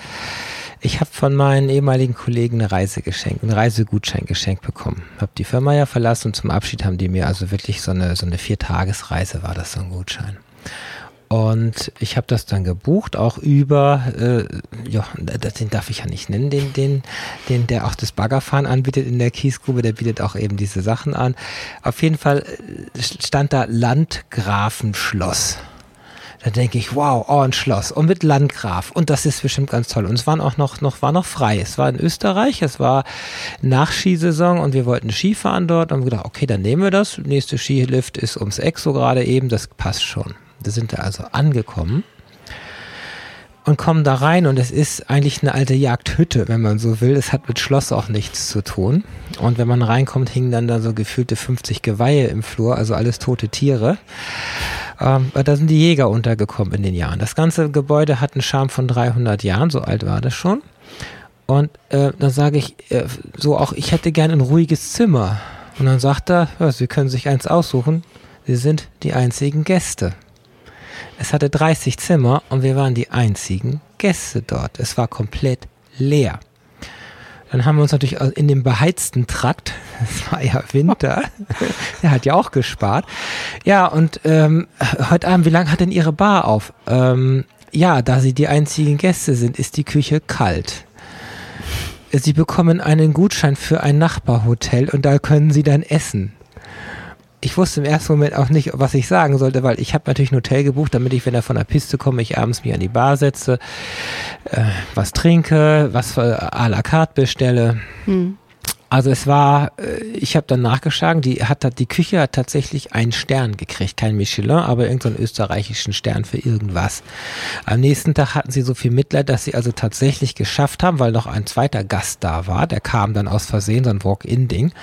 Ich habe von meinen ehemaligen Kollegen eine Reise geschenkt, einen Reisegutschein geschenkt bekommen. Habe die Firma ja verlassen und zum Abschied haben die mir also wirklich so eine so eine Viertagesreise war das so ein Gutschein. Und ich habe das dann gebucht, auch über, äh, ja, den darf ich ja nicht nennen, den, den, den, der auch das Baggerfahren anbietet in der Kiesgrube, der bietet auch eben diese Sachen an. Auf jeden Fall äh, stand da Landgrafenschloss. Da denke ich, wow, oh, ein Schloss und mit Landgraf und das ist bestimmt ganz toll. Und es waren auch noch, noch, war noch frei. Es war in Österreich, es war Nachskisaison und wir wollten Skifahren dort und haben gedacht, okay, dann nehmen wir das. Nächste Skilift ist ums Eck so gerade eben, das passt schon. Da sind wir also angekommen und kommen da rein und es ist eigentlich eine alte Jagdhütte, wenn man so will. Es hat mit Schloss auch nichts zu tun. Und wenn man reinkommt, hingen dann da so gefühlte 50 Geweihe im Flur, also alles tote Tiere. Ähm, da sind die Jäger untergekommen in den Jahren. Das ganze Gebäude hat einen Charme von 300 Jahren, so alt war das schon. Und äh, dann sage ich äh, so auch, ich hätte gern ein ruhiges Zimmer. Und dann sagt er, ja, Sie können sich eins aussuchen. Sie sind die einzigen Gäste. Es hatte 30 Zimmer und wir waren die einzigen Gäste dort. Es war komplett leer. Dann haben wir uns natürlich in dem beheizten Trakt, es war ja Winter, der hat ja auch gespart. Ja, und ähm, heute Abend, wie lange hat denn Ihre Bar auf? Ähm, ja, da Sie die einzigen Gäste sind, ist die Küche kalt. Sie bekommen einen Gutschein für ein Nachbarhotel und da können Sie dann essen ich wusste im ersten Moment auch nicht, was ich sagen sollte, weil ich habe natürlich ein Hotel gebucht, damit ich, wenn er von der Piste komme, ich abends mich an die Bar setze, äh, was trinke, was für à la carte bestelle. Hm. Also es war, äh, ich habe dann nachgeschlagen, die hat die Küche hat tatsächlich einen Stern gekriegt, kein Michelin, aber irgendeinen so österreichischen Stern für irgendwas. Am nächsten Tag hatten sie so viel Mitleid, dass sie also tatsächlich geschafft haben, weil noch ein zweiter Gast da war, der kam dann aus Versehen, so ein Walk-in-Ding.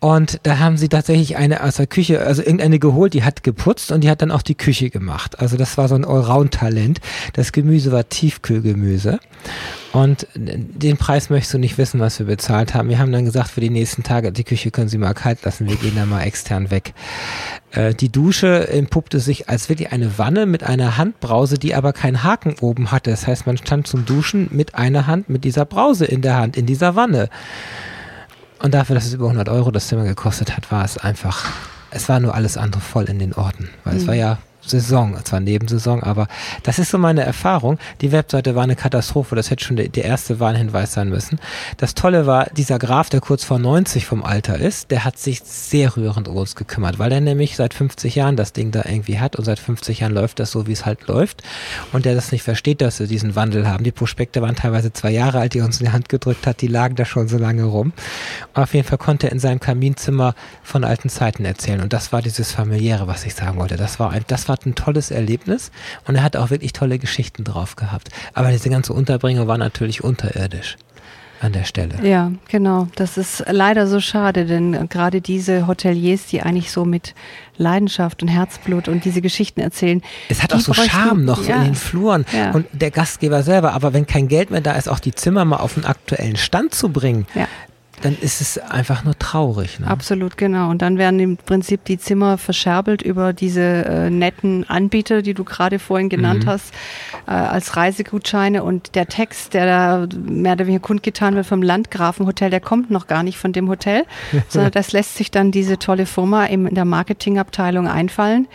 Und da haben sie tatsächlich eine aus der Küche, also irgendeine geholt, die hat geputzt und die hat dann auch die Küche gemacht. Also das war so ein Allround-Talent. Das Gemüse war Tiefkühlgemüse. Und den Preis möchtest du nicht wissen, was wir bezahlt haben. Wir haben dann gesagt, für die nächsten Tage, die Küche können Sie mal kalt lassen, wir gehen da mal extern weg. Äh, die Dusche entpuppte sich als wirklich eine Wanne mit einer Handbrause, die aber keinen Haken oben hatte. Das heißt, man stand zum Duschen mit einer Hand mit dieser Brause in der Hand, in dieser Wanne. Und dafür, dass es über 100 Euro das Zimmer gekostet hat, war es einfach, es war nur alles andere voll in den Orten. Weil mhm. es war ja Saison, zwar Nebensaison, aber das ist so meine Erfahrung. Die Webseite war eine Katastrophe, das hätte schon der, der erste Warnhinweis sein müssen. Das Tolle war, dieser Graf, der kurz vor 90 vom Alter ist, der hat sich sehr rührend um uns gekümmert, weil er nämlich seit 50 Jahren das Ding da irgendwie hat und seit 50 Jahren läuft das so, wie es halt läuft und der das nicht versteht, dass wir diesen Wandel haben. Die Prospekte waren teilweise zwei Jahre alt, die er uns in die Hand gedrückt hat, die lagen da schon so lange rum. Und auf jeden Fall konnte er in seinem Kaminzimmer von alten Zeiten erzählen und das war dieses familiäre, was ich sagen wollte. Das war ein, das war ein tolles Erlebnis und er hat auch wirklich tolle Geschichten drauf gehabt. Aber diese ganze Unterbringung war natürlich unterirdisch an der Stelle. Ja, genau. Das ist leider so schade, denn gerade diese Hoteliers, die eigentlich so mit Leidenschaft und Herzblut und diese Geschichten erzählen. Es hat auch so Charme noch ja. in den Fluren ja. und der Gastgeber selber. Aber wenn kein Geld mehr da ist, auch die Zimmer mal auf den aktuellen Stand zu bringen, ja dann ist es einfach nur traurig. Ne? Absolut, genau. Und dann werden im Prinzip die Zimmer verscherbelt über diese äh, netten Anbieter, die du gerade vorhin genannt mhm. hast, äh, als Reisegutscheine. Und der Text, der da mehr oder weniger kundgetan wird vom Landgrafenhotel, der kommt noch gar nicht von dem Hotel, sondern das lässt sich dann diese tolle Firma in der Marketingabteilung einfallen.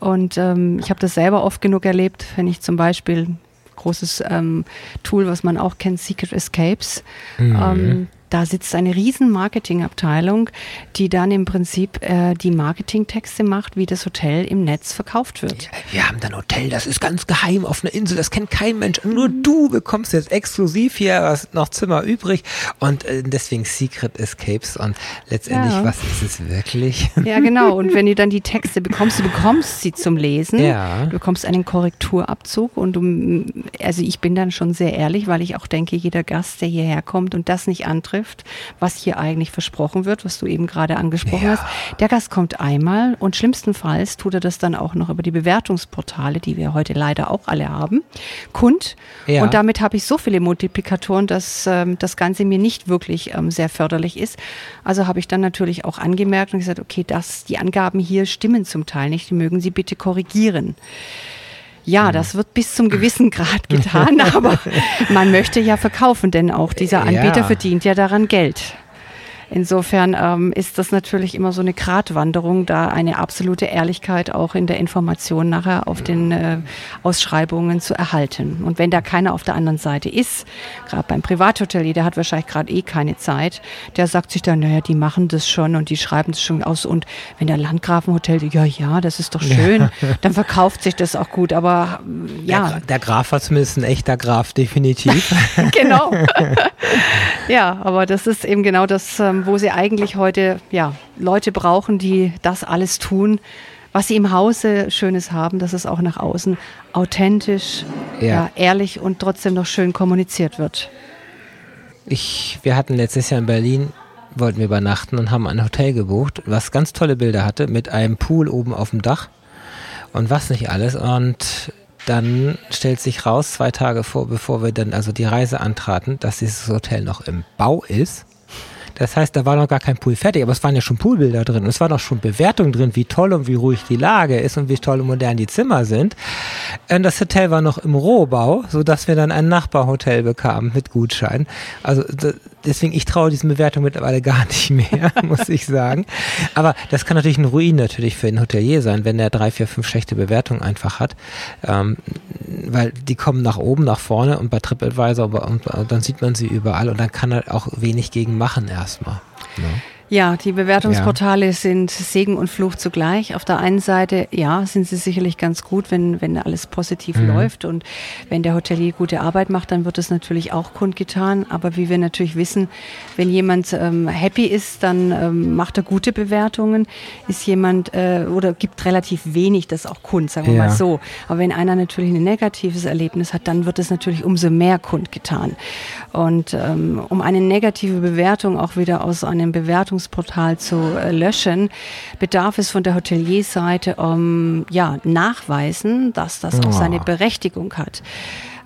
Und ähm, ich habe das selber oft genug erlebt, wenn ich zum Beispiel großes ähm, Tool, was man auch kennt, Secret Escapes. Mhm. Ähm, da sitzt eine riesen Marketingabteilung, die dann im Prinzip äh, die Marketingtexte macht, wie das Hotel im Netz verkauft wird. Wir haben ein Hotel, das ist ganz geheim auf einer Insel, das kennt kein Mensch. Nur du bekommst jetzt exklusiv hier was noch Zimmer übrig und äh, deswegen Secret Escapes und letztendlich, ja. was ist es wirklich? Ja, genau. Und wenn du dann die Texte bekommst, du bekommst sie zum Lesen, ja. du bekommst einen Korrekturabzug und du, also ich bin dann schon sehr ehrlich, weil ich auch denke, jeder Gast, der hierher kommt und das nicht antrifft, betrifft, was hier eigentlich versprochen wird, was du eben gerade angesprochen ja. hast. Der Gast kommt einmal und schlimmstenfalls tut er das dann auch noch über die Bewertungsportale, die wir heute leider auch alle haben, kund. Ja. Und damit habe ich so viele Multiplikatoren, dass ähm, das Ganze mir nicht wirklich ähm, sehr förderlich ist. Also habe ich dann natürlich auch angemerkt und gesagt, okay, das, die Angaben hier stimmen zum Teil nicht, die mögen Sie bitte korrigieren. Ja, mhm. das wird bis zum gewissen Grad getan, aber man möchte ja verkaufen, denn auch dieser Anbieter ja. verdient ja daran Geld. Insofern ähm, ist das natürlich immer so eine Gratwanderung, da eine absolute Ehrlichkeit auch in der Information nachher auf den äh, Ausschreibungen zu erhalten. Und wenn da keiner auf der anderen Seite ist, gerade beim Privathotelier, der hat wahrscheinlich gerade eh keine Zeit, der sagt sich dann, naja, die machen das schon und die schreiben es schon aus. Und wenn der Landgrafenhotel, ja, ja, das ist doch schön, ja. dann verkauft sich das auch gut. Aber ja. Der, der Graf war zumindest ein echter Graf, definitiv. genau. ja, aber das ist eben genau das, ähm, wo sie eigentlich heute ja, Leute brauchen, die das alles tun, was sie im Hause Schönes haben, dass es auch nach außen authentisch, ja. ja. ehrlich und trotzdem noch schön kommuniziert wird. Ich, wir hatten letztes Jahr in Berlin, wollten wir übernachten und haben ein Hotel gebucht, was ganz tolle Bilder hatte, mit einem Pool oben auf dem Dach und was nicht alles. Und dann stellt sich raus, zwei Tage vor, bevor wir dann also die Reise antraten, dass dieses Hotel noch im Bau ist das heißt, da war noch gar kein Pool fertig, aber es waren ja schon Poolbilder drin. Und es waren auch schon Bewertungen drin, wie toll und wie ruhig die Lage ist und wie toll und modern die Zimmer sind. Und das Hotel war noch im Rohbau, sodass wir dann ein Nachbarhotel bekamen mit Gutschein. Also deswegen, ich traue diesen Bewertungen mittlerweile gar nicht mehr, muss ich sagen. Aber das kann natürlich ein Ruin natürlich für ein Hotelier sein, wenn er drei, vier, fünf schlechte Bewertungen einfach hat. Ähm, weil die kommen nach oben, nach vorne und bei TripAdvisor und, und dann sieht man sie überall und dann kann er auch wenig gegen machen erstmal. Ne? Ja, die Bewertungsportale ja. sind Segen und Fluch zugleich. Auf der einen Seite, ja, sind sie sicherlich ganz gut, wenn, wenn alles positiv mhm. läuft und wenn der Hotelier gute Arbeit macht, dann wird es natürlich auch kundgetan. Aber wie wir natürlich wissen, wenn jemand ähm, happy ist, dann ähm, macht er gute Bewertungen. Ist jemand äh, oder gibt relativ wenig das auch kund, sagen wir ja. mal so. Aber wenn einer natürlich ein negatives Erlebnis hat, dann wird es natürlich umso mehr kundgetan. Und ähm, um eine negative Bewertung auch wieder aus einem Bewertungs Buchungsportal zu äh, löschen, bedarf es von der Hotelierseite um ja, nachweisen, dass das auch seine Berechtigung hat.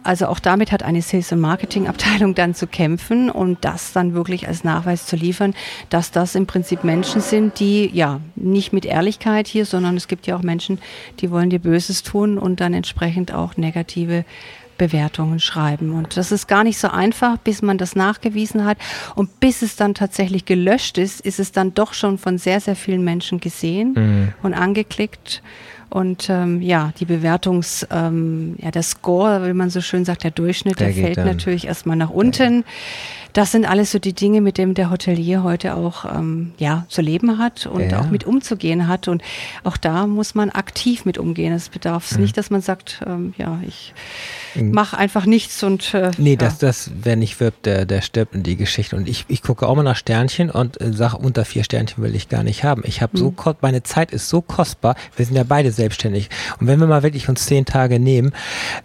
Also auch damit hat eine Sales- und Marketing-Abteilung dann zu kämpfen und das dann wirklich als Nachweis zu liefern, dass das im Prinzip Menschen sind, die ja nicht mit Ehrlichkeit hier, sondern es gibt ja auch Menschen, die wollen dir Böses tun und dann entsprechend auch negative Bewertungen schreiben. Und das ist gar nicht so einfach, bis man das nachgewiesen hat. Und bis es dann tatsächlich gelöscht ist, ist es dann doch schon von sehr, sehr vielen Menschen gesehen mhm. und angeklickt. Und ähm, ja, die Bewertungs, ähm, ja, der Score, wie man so schön sagt, der Durchschnitt, der, der fällt dann. natürlich erstmal nach unten. Das sind alles so die Dinge, mit denen der Hotelier heute auch ähm, ja, zu leben hat und ja. auch mit umzugehen hat. Und auch da muss man aktiv mit umgehen. Es bedarf mhm. nicht, dass man sagt, ähm, ja, ich mhm. mache einfach nichts und. Äh, nee, ja. das, das, wer nicht wirbt, der, der stirbt in die Geschichte. Und ich, ich gucke auch mal nach Sternchen und äh, sage, unter vier Sternchen will ich gar nicht haben. Ich habe mhm. so, meine Zeit ist so kostbar. Wir sind ja beide selbstständig. Und wenn wir mal wirklich uns zehn Tage nehmen,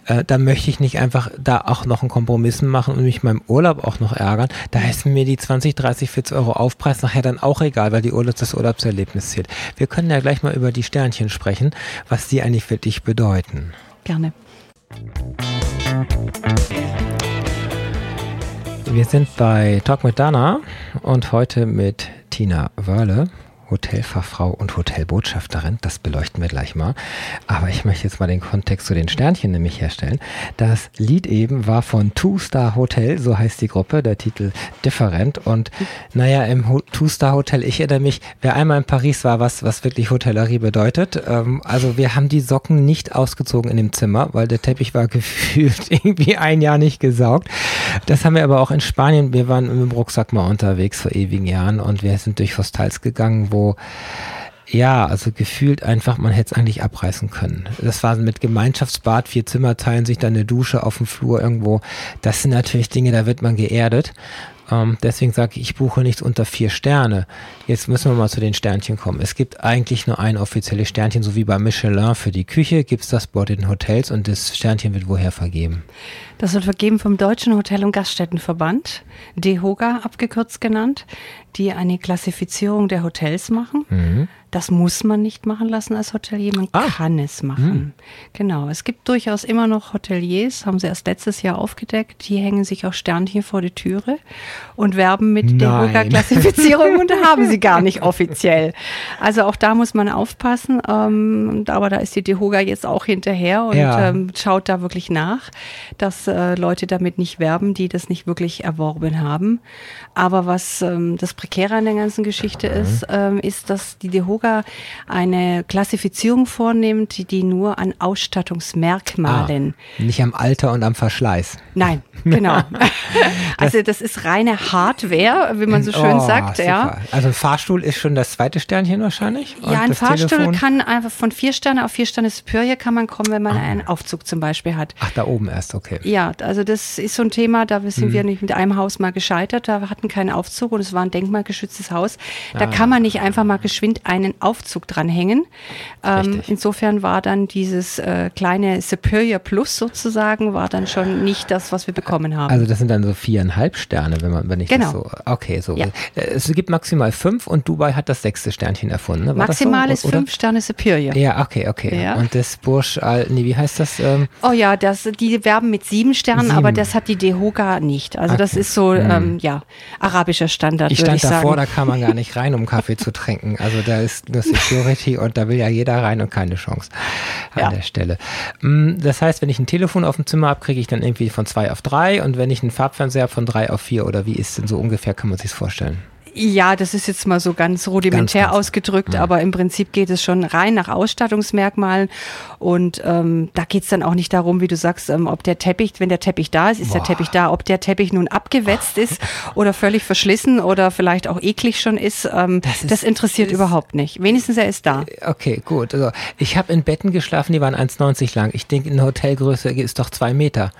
äh, dann möchte ich nicht einfach da auch noch einen Kompromiss machen und mich meinem Urlaub auch noch ärgern. Da ist mir die 20, 30, 40 Euro Aufpreis nachher dann auch egal, weil die Urlaub, das Urlaubserlebnis zählt. Wir können ja gleich mal über die Sternchen sprechen, was die eigentlich für dich bedeuten. Gerne. Wir sind bei Talk mit Dana und heute mit Tina Wörle. Hotelfachfrau und Hotelbotschafterin. Das beleuchten wir gleich mal. Aber ich möchte jetzt mal den Kontext zu den Sternchen nämlich herstellen. Das Lied eben war von Two Star Hotel, so heißt die Gruppe, der Titel Different. Und naja, im Two Star Hotel, ich erinnere mich, wer einmal in Paris war, was, was wirklich Hotellerie bedeutet. Ähm, also wir haben die Socken nicht ausgezogen in dem Zimmer, weil der Teppich war gefühlt irgendwie ein Jahr nicht gesaugt. Das haben wir aber auch in Spanien. Wir waren dem Rucksack mal unterwegs vor ewigen Jahren und wir sind durch Hostels gegangen, wo ja, also gefühlt einfach, man hätte es eigentlich abreißen können. Das war mit Gemeinschaftsbad, vier Zimmer teilen sich dann eine Dusche auf dem Flur irgendwo. Das sind natürlich Dinge, da wird man geerdet. Ähm, deswegen sage ich, ich buche nichts unter vier Sterne. Jetzt müssen wir mal zu den Sternchen kommen. Es gibt eigentlich nur ein offizielles Sternchen, so wie bei Michelin für die Küche gibt es das bei den Hotels und das Sternchen wird woher vergeben? Das wird vergeben vom Deutschen Hotel- und Gaststättenverband, DEHOGA abgekürzt genannt, die eine Klassifizierung der Hotels machen. Mhm. Das muss man nicht machen lassen als Hotelier, man ah. kann es machen. Mhm. Genau, es gibt durchaus immer noch Hoteliers, haben sie erst letztes Jahr aufgedeckt, die hängen sich auch Sternchen vor die Türe und werben mit Nein. der DEHOGA-Klassifizierung und haben sie gar nicht offiziell. Also auch da muss man aufpassen, ähm, aber da ist die DEHOGA jetzt auch hinterher und ja. ähm, schaut da wirklich nach, dass äh, Leute damit nicht werben, die das nicht wirklich erworben haben. Aber was ähm, das Prekäre an der ganzen Geschichte mhm. ist, ähm, ist, dass die DEHOGA eine Klassifizierung vornimmt, die, die nur an Ausstattungsmerkmalen. Ah, nicht am Alter und am Verschleiß. Nein, genau. also das ist reine Hardware, wie man so schön oh, sagt. Ja. Also ein Fahrstuhl ist schon das zweite Sternchen wahrscheinlich? Ja, ein Fahrstuhl Telefon? kann einfach von vier Sterne auf vier Sterne Superior kann man kommen, wenn man ah. einen Aufzug zum Beispiel hat. Ach, da oben erst, okay. Ja, also das ist so ein Thema, da sind mhm. wir nicht mit einem Haus mal gescheitert, da hatten keinen Aufzug und es war ein denkmalgeschütztes Haus. Da ah. kann man nicht einfach mal geschwind einen Aufzug dranhängen. Ähm, insofern war dann dieses äh, kleine Superior Plus sozusagen, war dann schon nicht das, was wir bekommen haben. Also das sind dann so viereinhalb Sterne, wenn man, wenn ich genau. das so, okay, so. Ja. Äh, es gibt maximal fünf und Dubai hat das sechste Sternchen erfunden. Ne? Maximal so? ist oder? fünf Sterne Superior. Ja, okay, okay. Ja. Und das Bursch, nee, wie heißt das? Ähm? Oh ja, das, die werben mit sieben Sternen, sieben. aber das hat die Dehoga nicht. Also okay. das ist so, hm. ähm, ja, arabischer Standard. Ich stand ich davor, sagen. da kann man gar nicht rein, um Kaffee zu trinken. Also da ist nur Security und da will ja jeder rein und keine Chance an ja. der Stelle. Hm, das heißt, wenn ich ein Telefon auf dem Zimmer habe, kriege ich dann irgendwie von zwei auf drei und wenn ich einen Farbfernseher von drei auf vier oder wie ist denn so ungefähr, kann man sich vorstellen? Ja, das ist jetzt mal so ganz rudimentär Ganz, ganz. ausgedrückt, Ja. aber im Prinzip geht es schon rein nach Ausstattungsmerkmalen und ähm, da geht es dann auch nicht darum, wie du sagst, ähm, ob der Teppich, wenn der Teppich da ist, ist der Boah. Teppich da, ob der Teppich nun abgewetzt ist oder völlig verschlissen oder vielleicht auch eklig schon ist, ähm, das, ist- interessiert ist- überhaupt nicht. Wenigstens er ist da. Okay, gut. Also ich habe in Betten geschlafen, die waren 1,90 lang. Ich denke, eine Hotelgröße ist doch zwei Meter.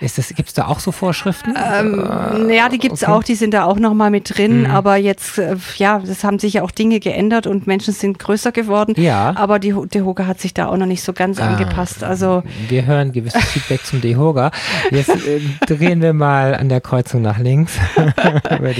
Das, gibt's da auch so Vorschriften? Ähm, ja, die gibt's okay. Mhm. auch, die sind da auch nochmal mit drin, aber jetzt, äh, ja, das haben sich ja auch Dinge geändert und Menschen sind größer geworden. Ja. Aber die, Ho- der Hoga hat sich da auch noch nicht so ganz Ah. angepasst. Also Wir hören gewisses Feedback zum Dehoga. Jetzt äh, drehen wir mal an der Kreuzung nach links.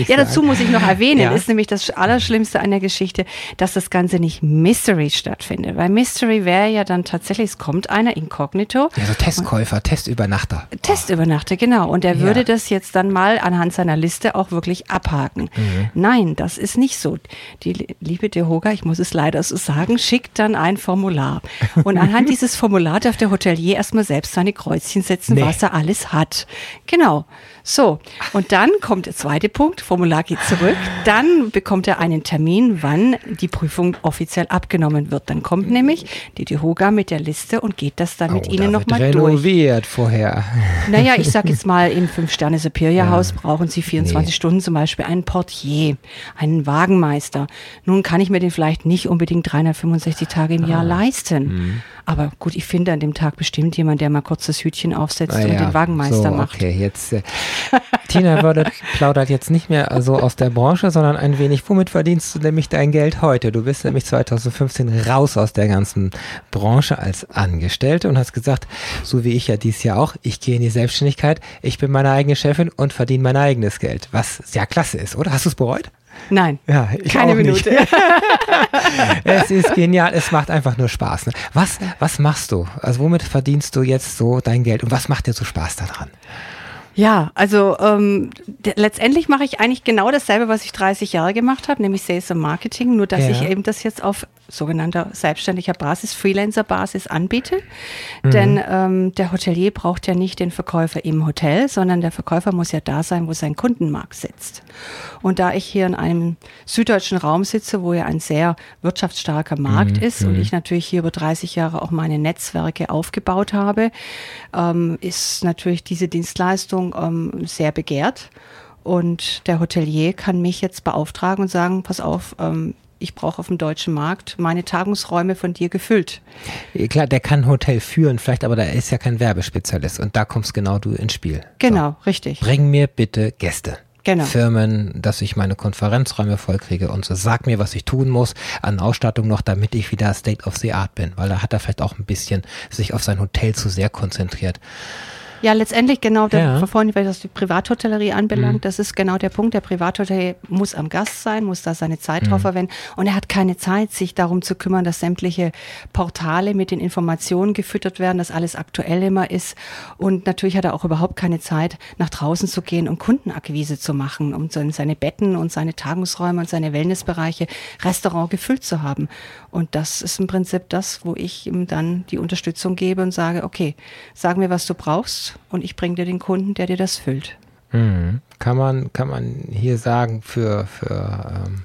Ja, dazu muss ich noch erwähnen, Ja. ist nämlich das Allerschlimmste an der Geschichte, dass das Ganze nicht Mystery stattfindet. Weil Mystery wäre ja dann tatsächlich, es kommt einer inkognito, Ja, so Testkäufer, Testübernachter. Testübernachte, genau. Und er Ja. würde das jetzt dann mal anhand seiner Liste auch wirklich abhaken. Mhm. Nein, das ist nicht so. Die li- liebe Dehoga, ich muss es leider so sagen, schickt dann ein Formular. Und anhand dieses Formular darf der Hotelier erstmal selbst seine Kreuzchen setzen, Nee. was er alles hat. Genau. So. Und dann kommt der zweite Punkt. Formular geht zurück. Dann bekommt er einen Termin, wann die Prüfung offiziell abgenommen wird. Dann kommt nämlich die Dehoga mit der Liste und geht das dann mit Oh, Ihnen da wird nochmal durch. renoviert vorher. Naja, ich sag jetzt mal, im Fünf-Sterne-Superior-Haus brauchen Sie 24 Nee. Stunden zum Beispiel einen Portier, einen Wagenmeister. Nun kann ich mir den vielleicht nicht unbedingt 365 Tage im Jahr Ah. leisten. Mhm. Aber gut, ich finde an dem Tag bestimmt jemand, der mal kurz das Hütchen aufsetzt Ah und ja, den Wagenmeister so, macht. Okay, jetzt. Äh, Tina würde, plaudert jetzt nicht mehr so aus der Branche, sondern ein wenig. Womit verdienst du nämlich dein Geld heute? Du bist nämlich 2015 raus aus der ganzen Branche als Angestellte und hast gesagt, so wie ich ja dies Jahr auch, ich gehe in die Selbstständigkeit, ich bin meine eigene Chefin und verdiene mein eigenes Geld. Was sehr klasse ist, oder? Hast du es bereut? Nein, Ja, ich keine. Minute. Es ist genial, es macht einfach nur Spaß. Ne? Was, was machst du? Also womit verdienst du jetzt so dein Geld und was macht dir so Spaß daran? Ja, also ähm, letztendlich mache ich eigentlich genau dasselbe, was ich 30 Jahre gemacht habe, nämlich Sales und Marketing, nur dass Ja. ich eben das jetzt auf sogenannter selbstständiger Basis, Freelancer-Basis anbiete. Mhm. Denn ähm, der Hotelier braucht ja nicht den Verkäufer im Hotel, sondern der Verkäufer muss ja da sein, wo sein Kundenmarkt sitzt. Und da ich hier in einem süddeutschen Raum sitze, wo ja ein sehr wirtschaftsstarker Markt ist und ich natürlich hier über 30 Jahre auch meine Netzwerke aufgebaut habe, ähm, ist natürlich diese Dienstleistung ähm, sehr begehrt. Und der Hotelier kann mich jetzt beauftragen und sagen, pass auf, ähm, ich brauche auf dem deutschen Markt meine Tagungsräume von dir gefüllt. Klar, der kann ein Hotel führen, vielleicht, aber der ist ja kein Werbespezialist und da kommst genau du ins Spiel. Genau, richtig. So. Bring mir bitte Gäste. Genau. Firmen, dass ich meine Konferenzräume vollkriege und so. Sag mir, was ich tun muss an Ausstattung noch, damit ich wieder State of the Art bin, weil da hat er vielleicht auch ein bisschen sich auf sein Hotel zu sehr konzentriert. Ja, letztendlich genau, der, Ja. Mhm. vorhin, was die Privathotellerie anbelangt, das ist genau der Punkt. Der Privathotelier muss am Gast sein, muss da seine Zeit Mhm. drauf verwenden und er hat keine Zeit, sich darum zu kümmern, dass sämtliche Portale mit den Informationen gefüttert werden, dass alles aktuell immer ist und natürlich hat er auch überhaupt keine Zeit, nach draußen zu gehen und Kundenakquise zu machen, um seine Betten und seine Tagungsräume und seine Wellnessbereiche, Restaurant gefüllt zu haben. Und das ist im Prinzip das, wo ich ihm dann die Unterstützung gebe und sage, okay, sag mir, was du brauchst und ich bringe dir den Kunden, der dir das füllt. Mhm. Kann man, kann man hier sagen, für, für ähm,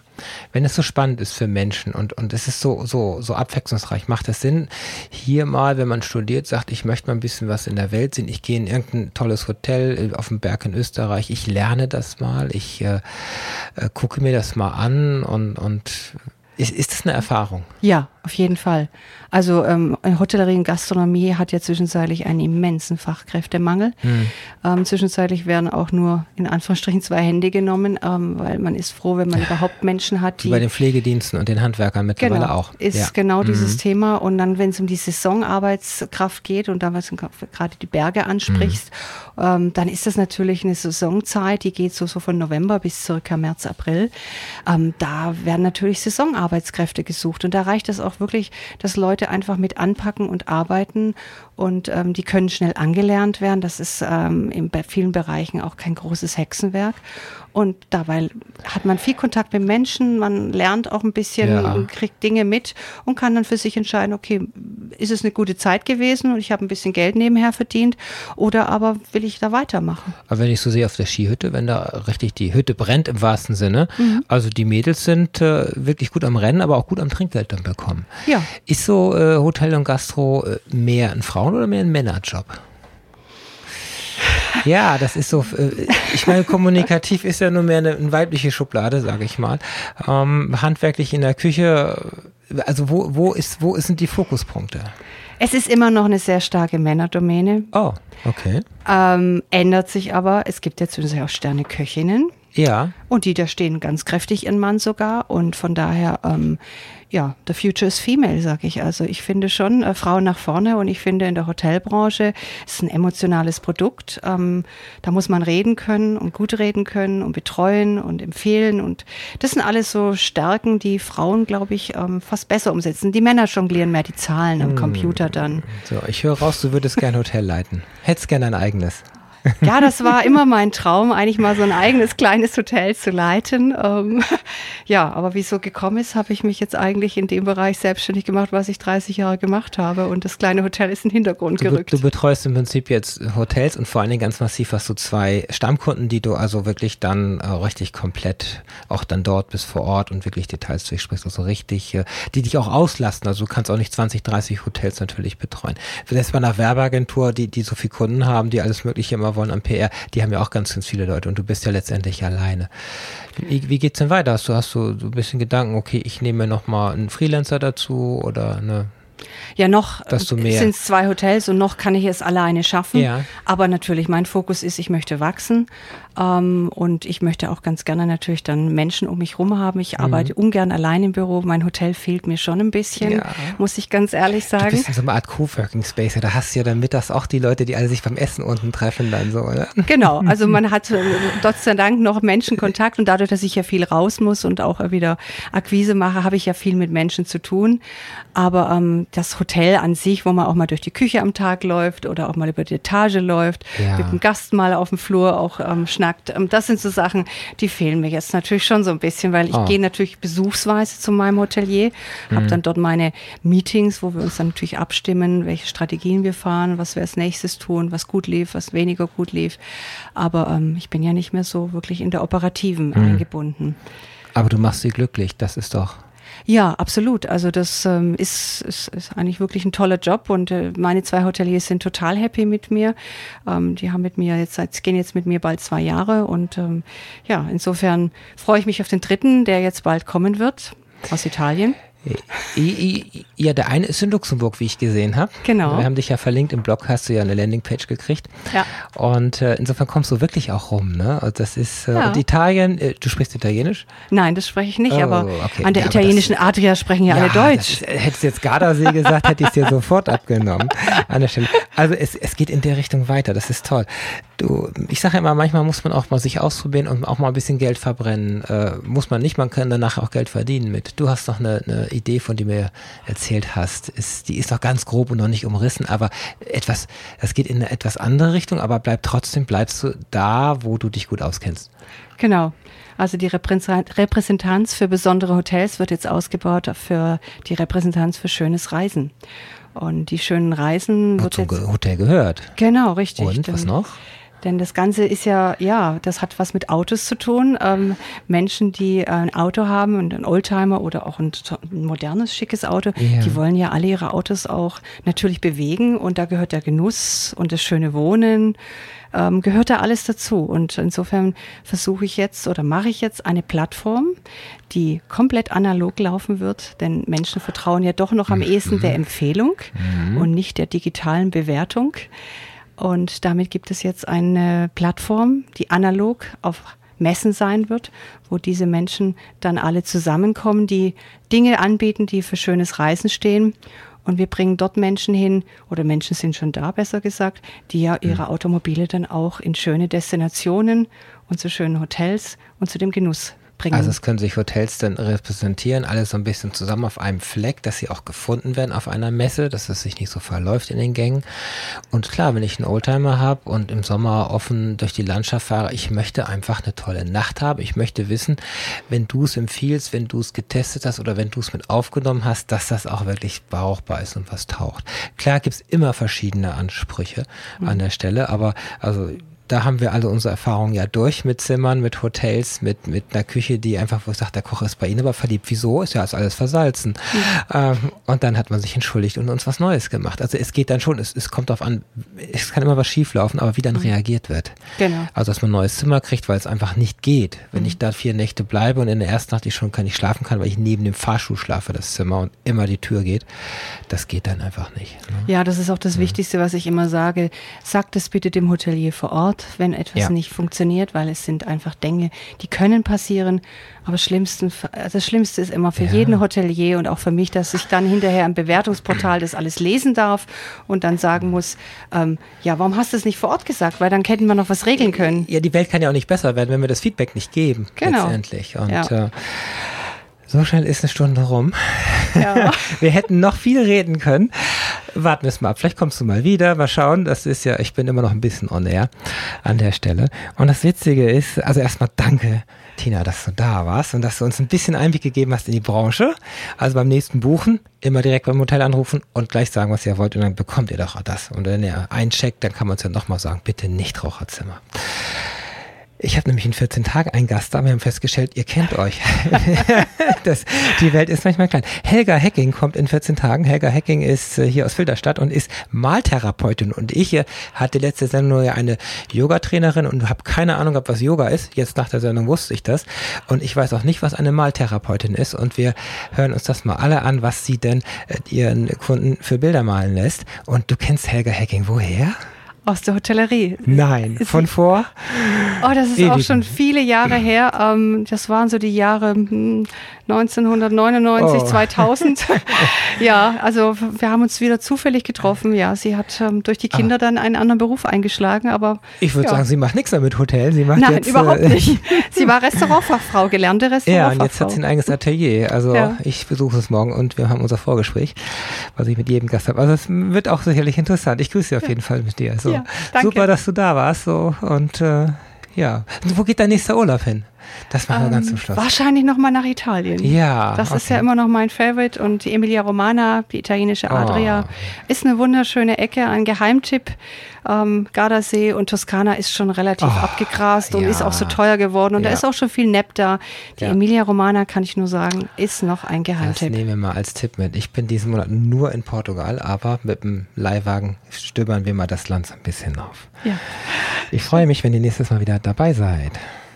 wenn es so spannend ist für Menschen und, und es ist so, so, so abwechslungsreich, macht es Sinn, hier mal, wenn man studiert, sagt, ich möchte mal ein bisschen was in der Welt sehen, ich gehe in irgendein tolles Hotel äh, auf dem Berg in Österreich, ich lerne das mal, ich äh, äh, gucke mir das mal an und, und ist, ist das eine Erfahrung? Ja, auf jeden Fall. Also ähm, Hotellerie und Gastronomie hat ja zwischenzeitlich einen immensen Fachkräftemangel. Ähm, zwischenzeitlich werden auch nur in Anführungsstrichen zwei Hände genommen, ähm, weil man ist froh, wenn man überhaupt Menschen hat, Wie die bei den Pflegediensten und den Handwerkern mittlerweile genau, auch. ist Ja. genau dieses Mhm. Thema. Und dann, wenn es um die Saisonarbeitskraft geht und da was du gerade die Berge ansprichst, Mhm. ähm, dann ist das natürlich eine Saisonzeit, die geht so, so von November bis circa März, April. Ähm, da werden natürlich Saisonarbeitskräfte gesucht und da reicht es auch wirklich, dass Leute einfach mit anpacken und arbeiten und ähm, die können schnell angelernt werden. Das ist ähm, in vielen Bereichen auch kein großes Hexenwerk. Und dabei hat man viel Kontakt mit Menschen, man lernt auch ein bisschen, ja. kriegt Dinge mit und kann dann für sich entscheiden, okay, ist es eine gute Zeit gewesen und ich habe ein bisschen Geld nebenher verdient oder aber will ich da weitermachen? Aber wenn ich so sehe auf der Skihütte, wenn da richtig die Hütte brennt im wahrsten Sinne, mhm. also die Mädels sind äh, wirklich gut am Rennen, aber auch gut am Trinkgeld dann bekommen. Ja. Ist so äh, Hotel und Gastro äh, mehr ein Frauen- oder mehr ein Männerjob? Ja, das ist so, äh, ich meine, kommunikativ ist ja nur mehr eine, eine weibliche Schublade, sage ich mal. Ähm, handwerklich in der Küche, also wo, wo, ist, wo sind die Fokuspunkte? Es ist immer noch eine sehr starke Männerdomäne. Oh, okay. Ähm, ändert sich aber, es gibt jetzt auch Sterneköchinnen. Ja. Und die da stehen ganz kräftig ihren Mann sogar. Und von daher ähm, ja, the future is female, sage ich. Also ich finde schon äh, Frauen nach vorne und ich finde in der Hotelbranche ist ein emotionales Produkt. Ähm, da muss man reden können und gut reden können und betreuen und empfehlen und das sind alles so Stärken, die Frauen, glaube ich, ähm, fast besser umsetzen. Die Männer jonglieren mehr die Zahlen am hm. Computer dann. So, ich höre raus, du würdest gerne Hotel leiten. Hättest gerne ein eigenes. Ja, das war immer mein Traum, eigentlich mal so ein eigenes kleines Hotel zu leiten. Ähm, ja, aber wie es so gekommen ist, habe ich mich jetzt eigentlich in dem Bereich selbstständig gemacht, was ich 30 Jahre gemacht habe. Und das kleine Hotel ist in den Hintergrund du, gerückt. Du betreust im Prinzip jetzt Hotels und vor allen Dingen ganz massiv hast du zwei Stammkunden, die du also wirklich dann äh, richtig komplett auch dann dort bist vor Ort und wirklich Details durchsprichst, also richtig, äh, die dich auch auslasten. Also du kannst auch nicht 20, 30 Hotels natürlich betreuen. Vielleicht bei einer Werbeagentur, die, die so viele Kunden haben, die alles Mögliche immer wollen am PR, die haben ja auch ganz, ganz viele Leute und du bist ja letztendlich alleine. Wie, wie geht's denn weiter? Hast du, hast du so ein bisschen Gedanken, okay, ich nehme nochmal einen Freelancer dazu oder eine ja, noch sind es zwei Hotels und noch kann ich es alleine schaffen. Ja. Aber natürlich, mein Fokus ist, ich möchte wachsen ähm, und ich möchte auch ganz gerne natürlich dann Menschen um mich herum haben. Ich mhm. arbeite ungern allein im Büro. Mein Hotel fehlt mir schon ein bisschen, ja. muss ich ganz ehrlich sagen. Du bist in so einer Art Coworking Space. Da hast du ja dann mittags auch die Leute, die alle sich beim Essen unten treffen dann so, oder? Genau, also man hat äh, Gott sei Dank noch Menschenkontakt und dadurch, dass ich ja viel raus muss und auch wieder Akquise mache, habe ich ja viel mit Menschen zu tun. Aber ähm, das Hotel an sich, wo man auch mal durch die Küche am Tag läuft oder auch mal über die Etage läuft, ja. mit dem Gast mal auf dem Flur auch ähm, schnackt. Ähm, das sind so Sachen, die fehlen mir jetzt natürlich schon so ein bisschen, weil ich oh. gehe natürlich besuchsweise zu meinem Hotelier, mhm. habe dann dort meine Meetings, wo wir uns dann natürlich abstimmen, welche Strategien wir fahren, was wir als nächstes tun, was gut lief, was weniger gut lief. Aber ähm, ich bin ja nicht mehr so wirklich in der operativen mhm. eingebunden. Aber du machst sie glücklich, das ist doch ja, absolut. Also das ähm, ist, ist, ist eigentlich wirklich ein toller Job und äh, meine zwei Hoteliers sind total happy mit mir. Ähm, die haben mit mir jetzt, jetzt gehen jetzt mit mir bald zwei Jahre und ähm, ja, insofern freue ich mich auf den dritten, der jetzt bald kommen wird aus Italien. Ja, der eine ist in Luxemburg, wie ich gesehen habe. Genau. Wir haben dich ja verlinkt im Blog, hast du ja eine Landingpage gekriegt. Ja. Und äh, insofern kommst du wirklich auch rum, ne? Und das ist äh, ja. und Italien, äh, du sprichst Italienisch? Nein, das spreche ich nicht, oh, aber okay. an der ja, italienischen das, Adria sprechen ja, ja alle Deutsch. Ist, hättest du jetzt Gardasee gesagt, hätte ich es dir sofort abgenommen an der Stelle. Also es, es geht in der Richtung weiter, das ist toll. Du, ich sage immer, manchmal muss man auch mal sich ausprobieren und auch mal ein bisschen Geld verbrennen. Äh, muss man nicht, man kann danach auch Geld verdienen mit. Du hast doch eine, eine Idee, von der du mir erzählt hast. Ist, die ist noch ganz grob und noch nicht umrissen, aber etwas, das geht in eine etwas andere Richtung, aber bleib trotzdem, bleibst du da, wo du dich gut auskennst. Genau. Also die Repräsentanz für besondere Hotels wird jetzt ausgebaut für die Repräsentanz für schönes Reisen. Und die schönen Reisen wird zum jetzt, Hotel gehört. Genau, richtig. Und was noch? Denn das Ganze ist ja, ja, das hat was mit Autos zu tun. Ähm, Menschen, die ein Auto haben und ein Oldtimer oder auch ein, ein modernes, schickes Auto, ja. die wollen ja alle ihre Autos auch natürlich bewegen und da gehört der Genuss und das schöne Wohnen, ähm, gehört da alles dazu. Und insofern versuche ich jetzt oder mache ich jetzt eine Plattform, die komplett analog laufen wird, denn Menschen vertrauen ja doch noch am ehesten der mhm. Empfehlung mhm. und nicht der digitalen Bewertung. Und damit gibt es jetzt eine Plattform, die analog auf Messen sein wird, wo diese Menschen dann alle zusammenkommen, die Dinge anbieten, die für schönes Reisen stehen. Und wir bringen dort Menschen hin, oder Menschen sind schon da, besser gesagt, die ja ihre Automobile dann auch in schöne Destinationen und zu schönen Hotels und zu dem Genuss bringen. Also es können sich Hotels dann repräsentieren, alles so ein bisschen zusammen auf einem Fleck, dass sie auch gefunden werden auf einer Messe, dass es sich nicht so verläuft in den Gängen. Und klar, wenn ich einen Oldtimer habe und im Sommer offen durch die Landschaft fahre, ich möchte einfach eine tolle Nacht haben. Ich möchte wissen, wenn du es empfiehlst, wenn du es getestet hast oder wenn du es mit aufgenommen hast, dass das auch wirklich brauchbar ist und was taucht. Klar gibt's immer verschiedene Ansprüche mhm. an der Stelle, aber also da haben wir alle unsere Erfahrungen ja durch mit Zimmern, mit Hotels, mit, mit einer Küche, die einfach, wo ich sage, der Koch ist bei Ihnen aber verliebt. Wieso? Ist ja alles versalzen. Ja. Ähm, und dann hat man sich entschuldigt und uns was Neues gemacht. Also es geht dann schon, es, es kommt darauf an, es kann immer was schieflaufen, aber wie dann mhm. reagiert wird. Genau. Also dass man ein neues Zimmer kriegt, weil es einfach nicht geht. Wenn mhm. ich da vier Nächte bleibe und in der ersten Nacht ich schon kann nicht schlafen kann, weil ich neben dem Fahrstuhl schlafe, das Zimmer und immer die Tür geht, das geht dann einfach nicht. Ne? Ja, das ist auch das mhm. Wichtigste, was ich immer sage. Sagt es bitte dem Hotelier vor Ort wenn etwas ja. nicht funktioniert, weil es sind einfach Dinge, die können passieren. Aber schlimmsten, das Schlimmste ist immer für ja. jeden Hotelier und auch für mich, dass ich dann hinterher im Bewertungsportal das alles lesen darf und dann sagen muss, ähm, ja, warum hast du es nicht vor Ort gesagt? Weil dann hätten wir noch was regeln können. Ja, die Welt kann ja auch nicht besser werden, wenn wir das Feedback nicht geben. Genau. Letztendlich. Und ja. äh, so schnell ist eine Stunde rum. Ja. Wir hätten noch viel reden können. Warten wir es mal ab. Vielleicht kommst du mal wieder. Mal schauen. Das ist ja, ich bin immer noch ein bisschen on air an der Stelle. Und das Witzige ist, also erstmal danke, Tina, dass du da warst und dass du uns ein bisschen Einblick gegeben hast in die Branche. Also beim nächsten Buchen immer direkt beim Hotel anrufen und gleich sagen, was ihr wollt und dann bekommt ihr doch das. Und wenn ihr eincheckt, dann kann man es ja nochmal sagen, bitte nicht Raucherzimmer. Ich habe nämlich in 14 Tagen einen Gast da, wir haben festgestellt, ihr kennt euch. das, die Welt ist manchmal klein. Helga Hecking kommt in 14 Tagen. Helga Hecking ist äh, hier aus Filderstadt und ist Maltherapeutin. Und ich äh, hatte letzte Sendung ja eine Yogatrainerin und habe keine Ahnung, ob was Yoga ist. Jetzt nach der Sendung wusste ich das. Und ich weiß auch nicht, was eine Maltherapeutin ist. Und wir hören uns das mal alle an, was sie denn äh, ihren Kunden für Bilder malen lässt. Und du kennst Helga Hecking. Woher? Aus der Hotellerie. Nein, ist von vor? Oh, das ist Ewigen. auch schon viele Jahre her. Ähm, das waren so die Jahre hm, 1999, oh. 2000. ja, also wir haben uns wieder zufällig getroffen. Ja, sie hat ähm, durch die Kinder ah. dann einen anderen Beruf eingeschlagen, aber. Ich würde ja. sagen, sie macht nichts mehr mit Hotel. Sie macht Nein, jetzt, überhaupt äh, nicht. Sie war Restaurantfachfrau, gelernte Restaurantfachfrau. Ja, und jetzt hat sie ein eigenes Atelier. Also ja. ich besuche es morgen und wir haben unser Vorgespräch, was ich mit jedem Gast habe. Also es wird auch sicherlich interessant. Ich grüße Sie auf ja. jeden Fall mit dir. So, super, dass du da warst. So und äh, ja. Und wo geht dein nächster Urlaub hin? Das machen wir ähm, ganz zum Schluss. Wahrscheinlich nochmal nach Italien. Ja. Das okay. ist ja immer noch mein Favorite. Und die Emilia Romana, die italienische Adria, oh. ist eine wunderschöne Ecke, ein Geheimtipp. Ähm, Gardasee und Toskana ist schon relativ oh, abgegrast und ja. ist auch so teuer geworden. Und ja. da ist auch schon viel Nepp da. Die ja. Emilia Romana, kann ich nur sagen, ist noch ein Geheimtipp. Das nehmen wir mal als Tipp mit. Ich bin diesen Monat nur in Portugal, aber mit dem Leihwagen stöbern wir mal das Land so ein bisschen auf. Ja. Ich freue mich, wenn ihr nächstes Mal wieder dabei seid.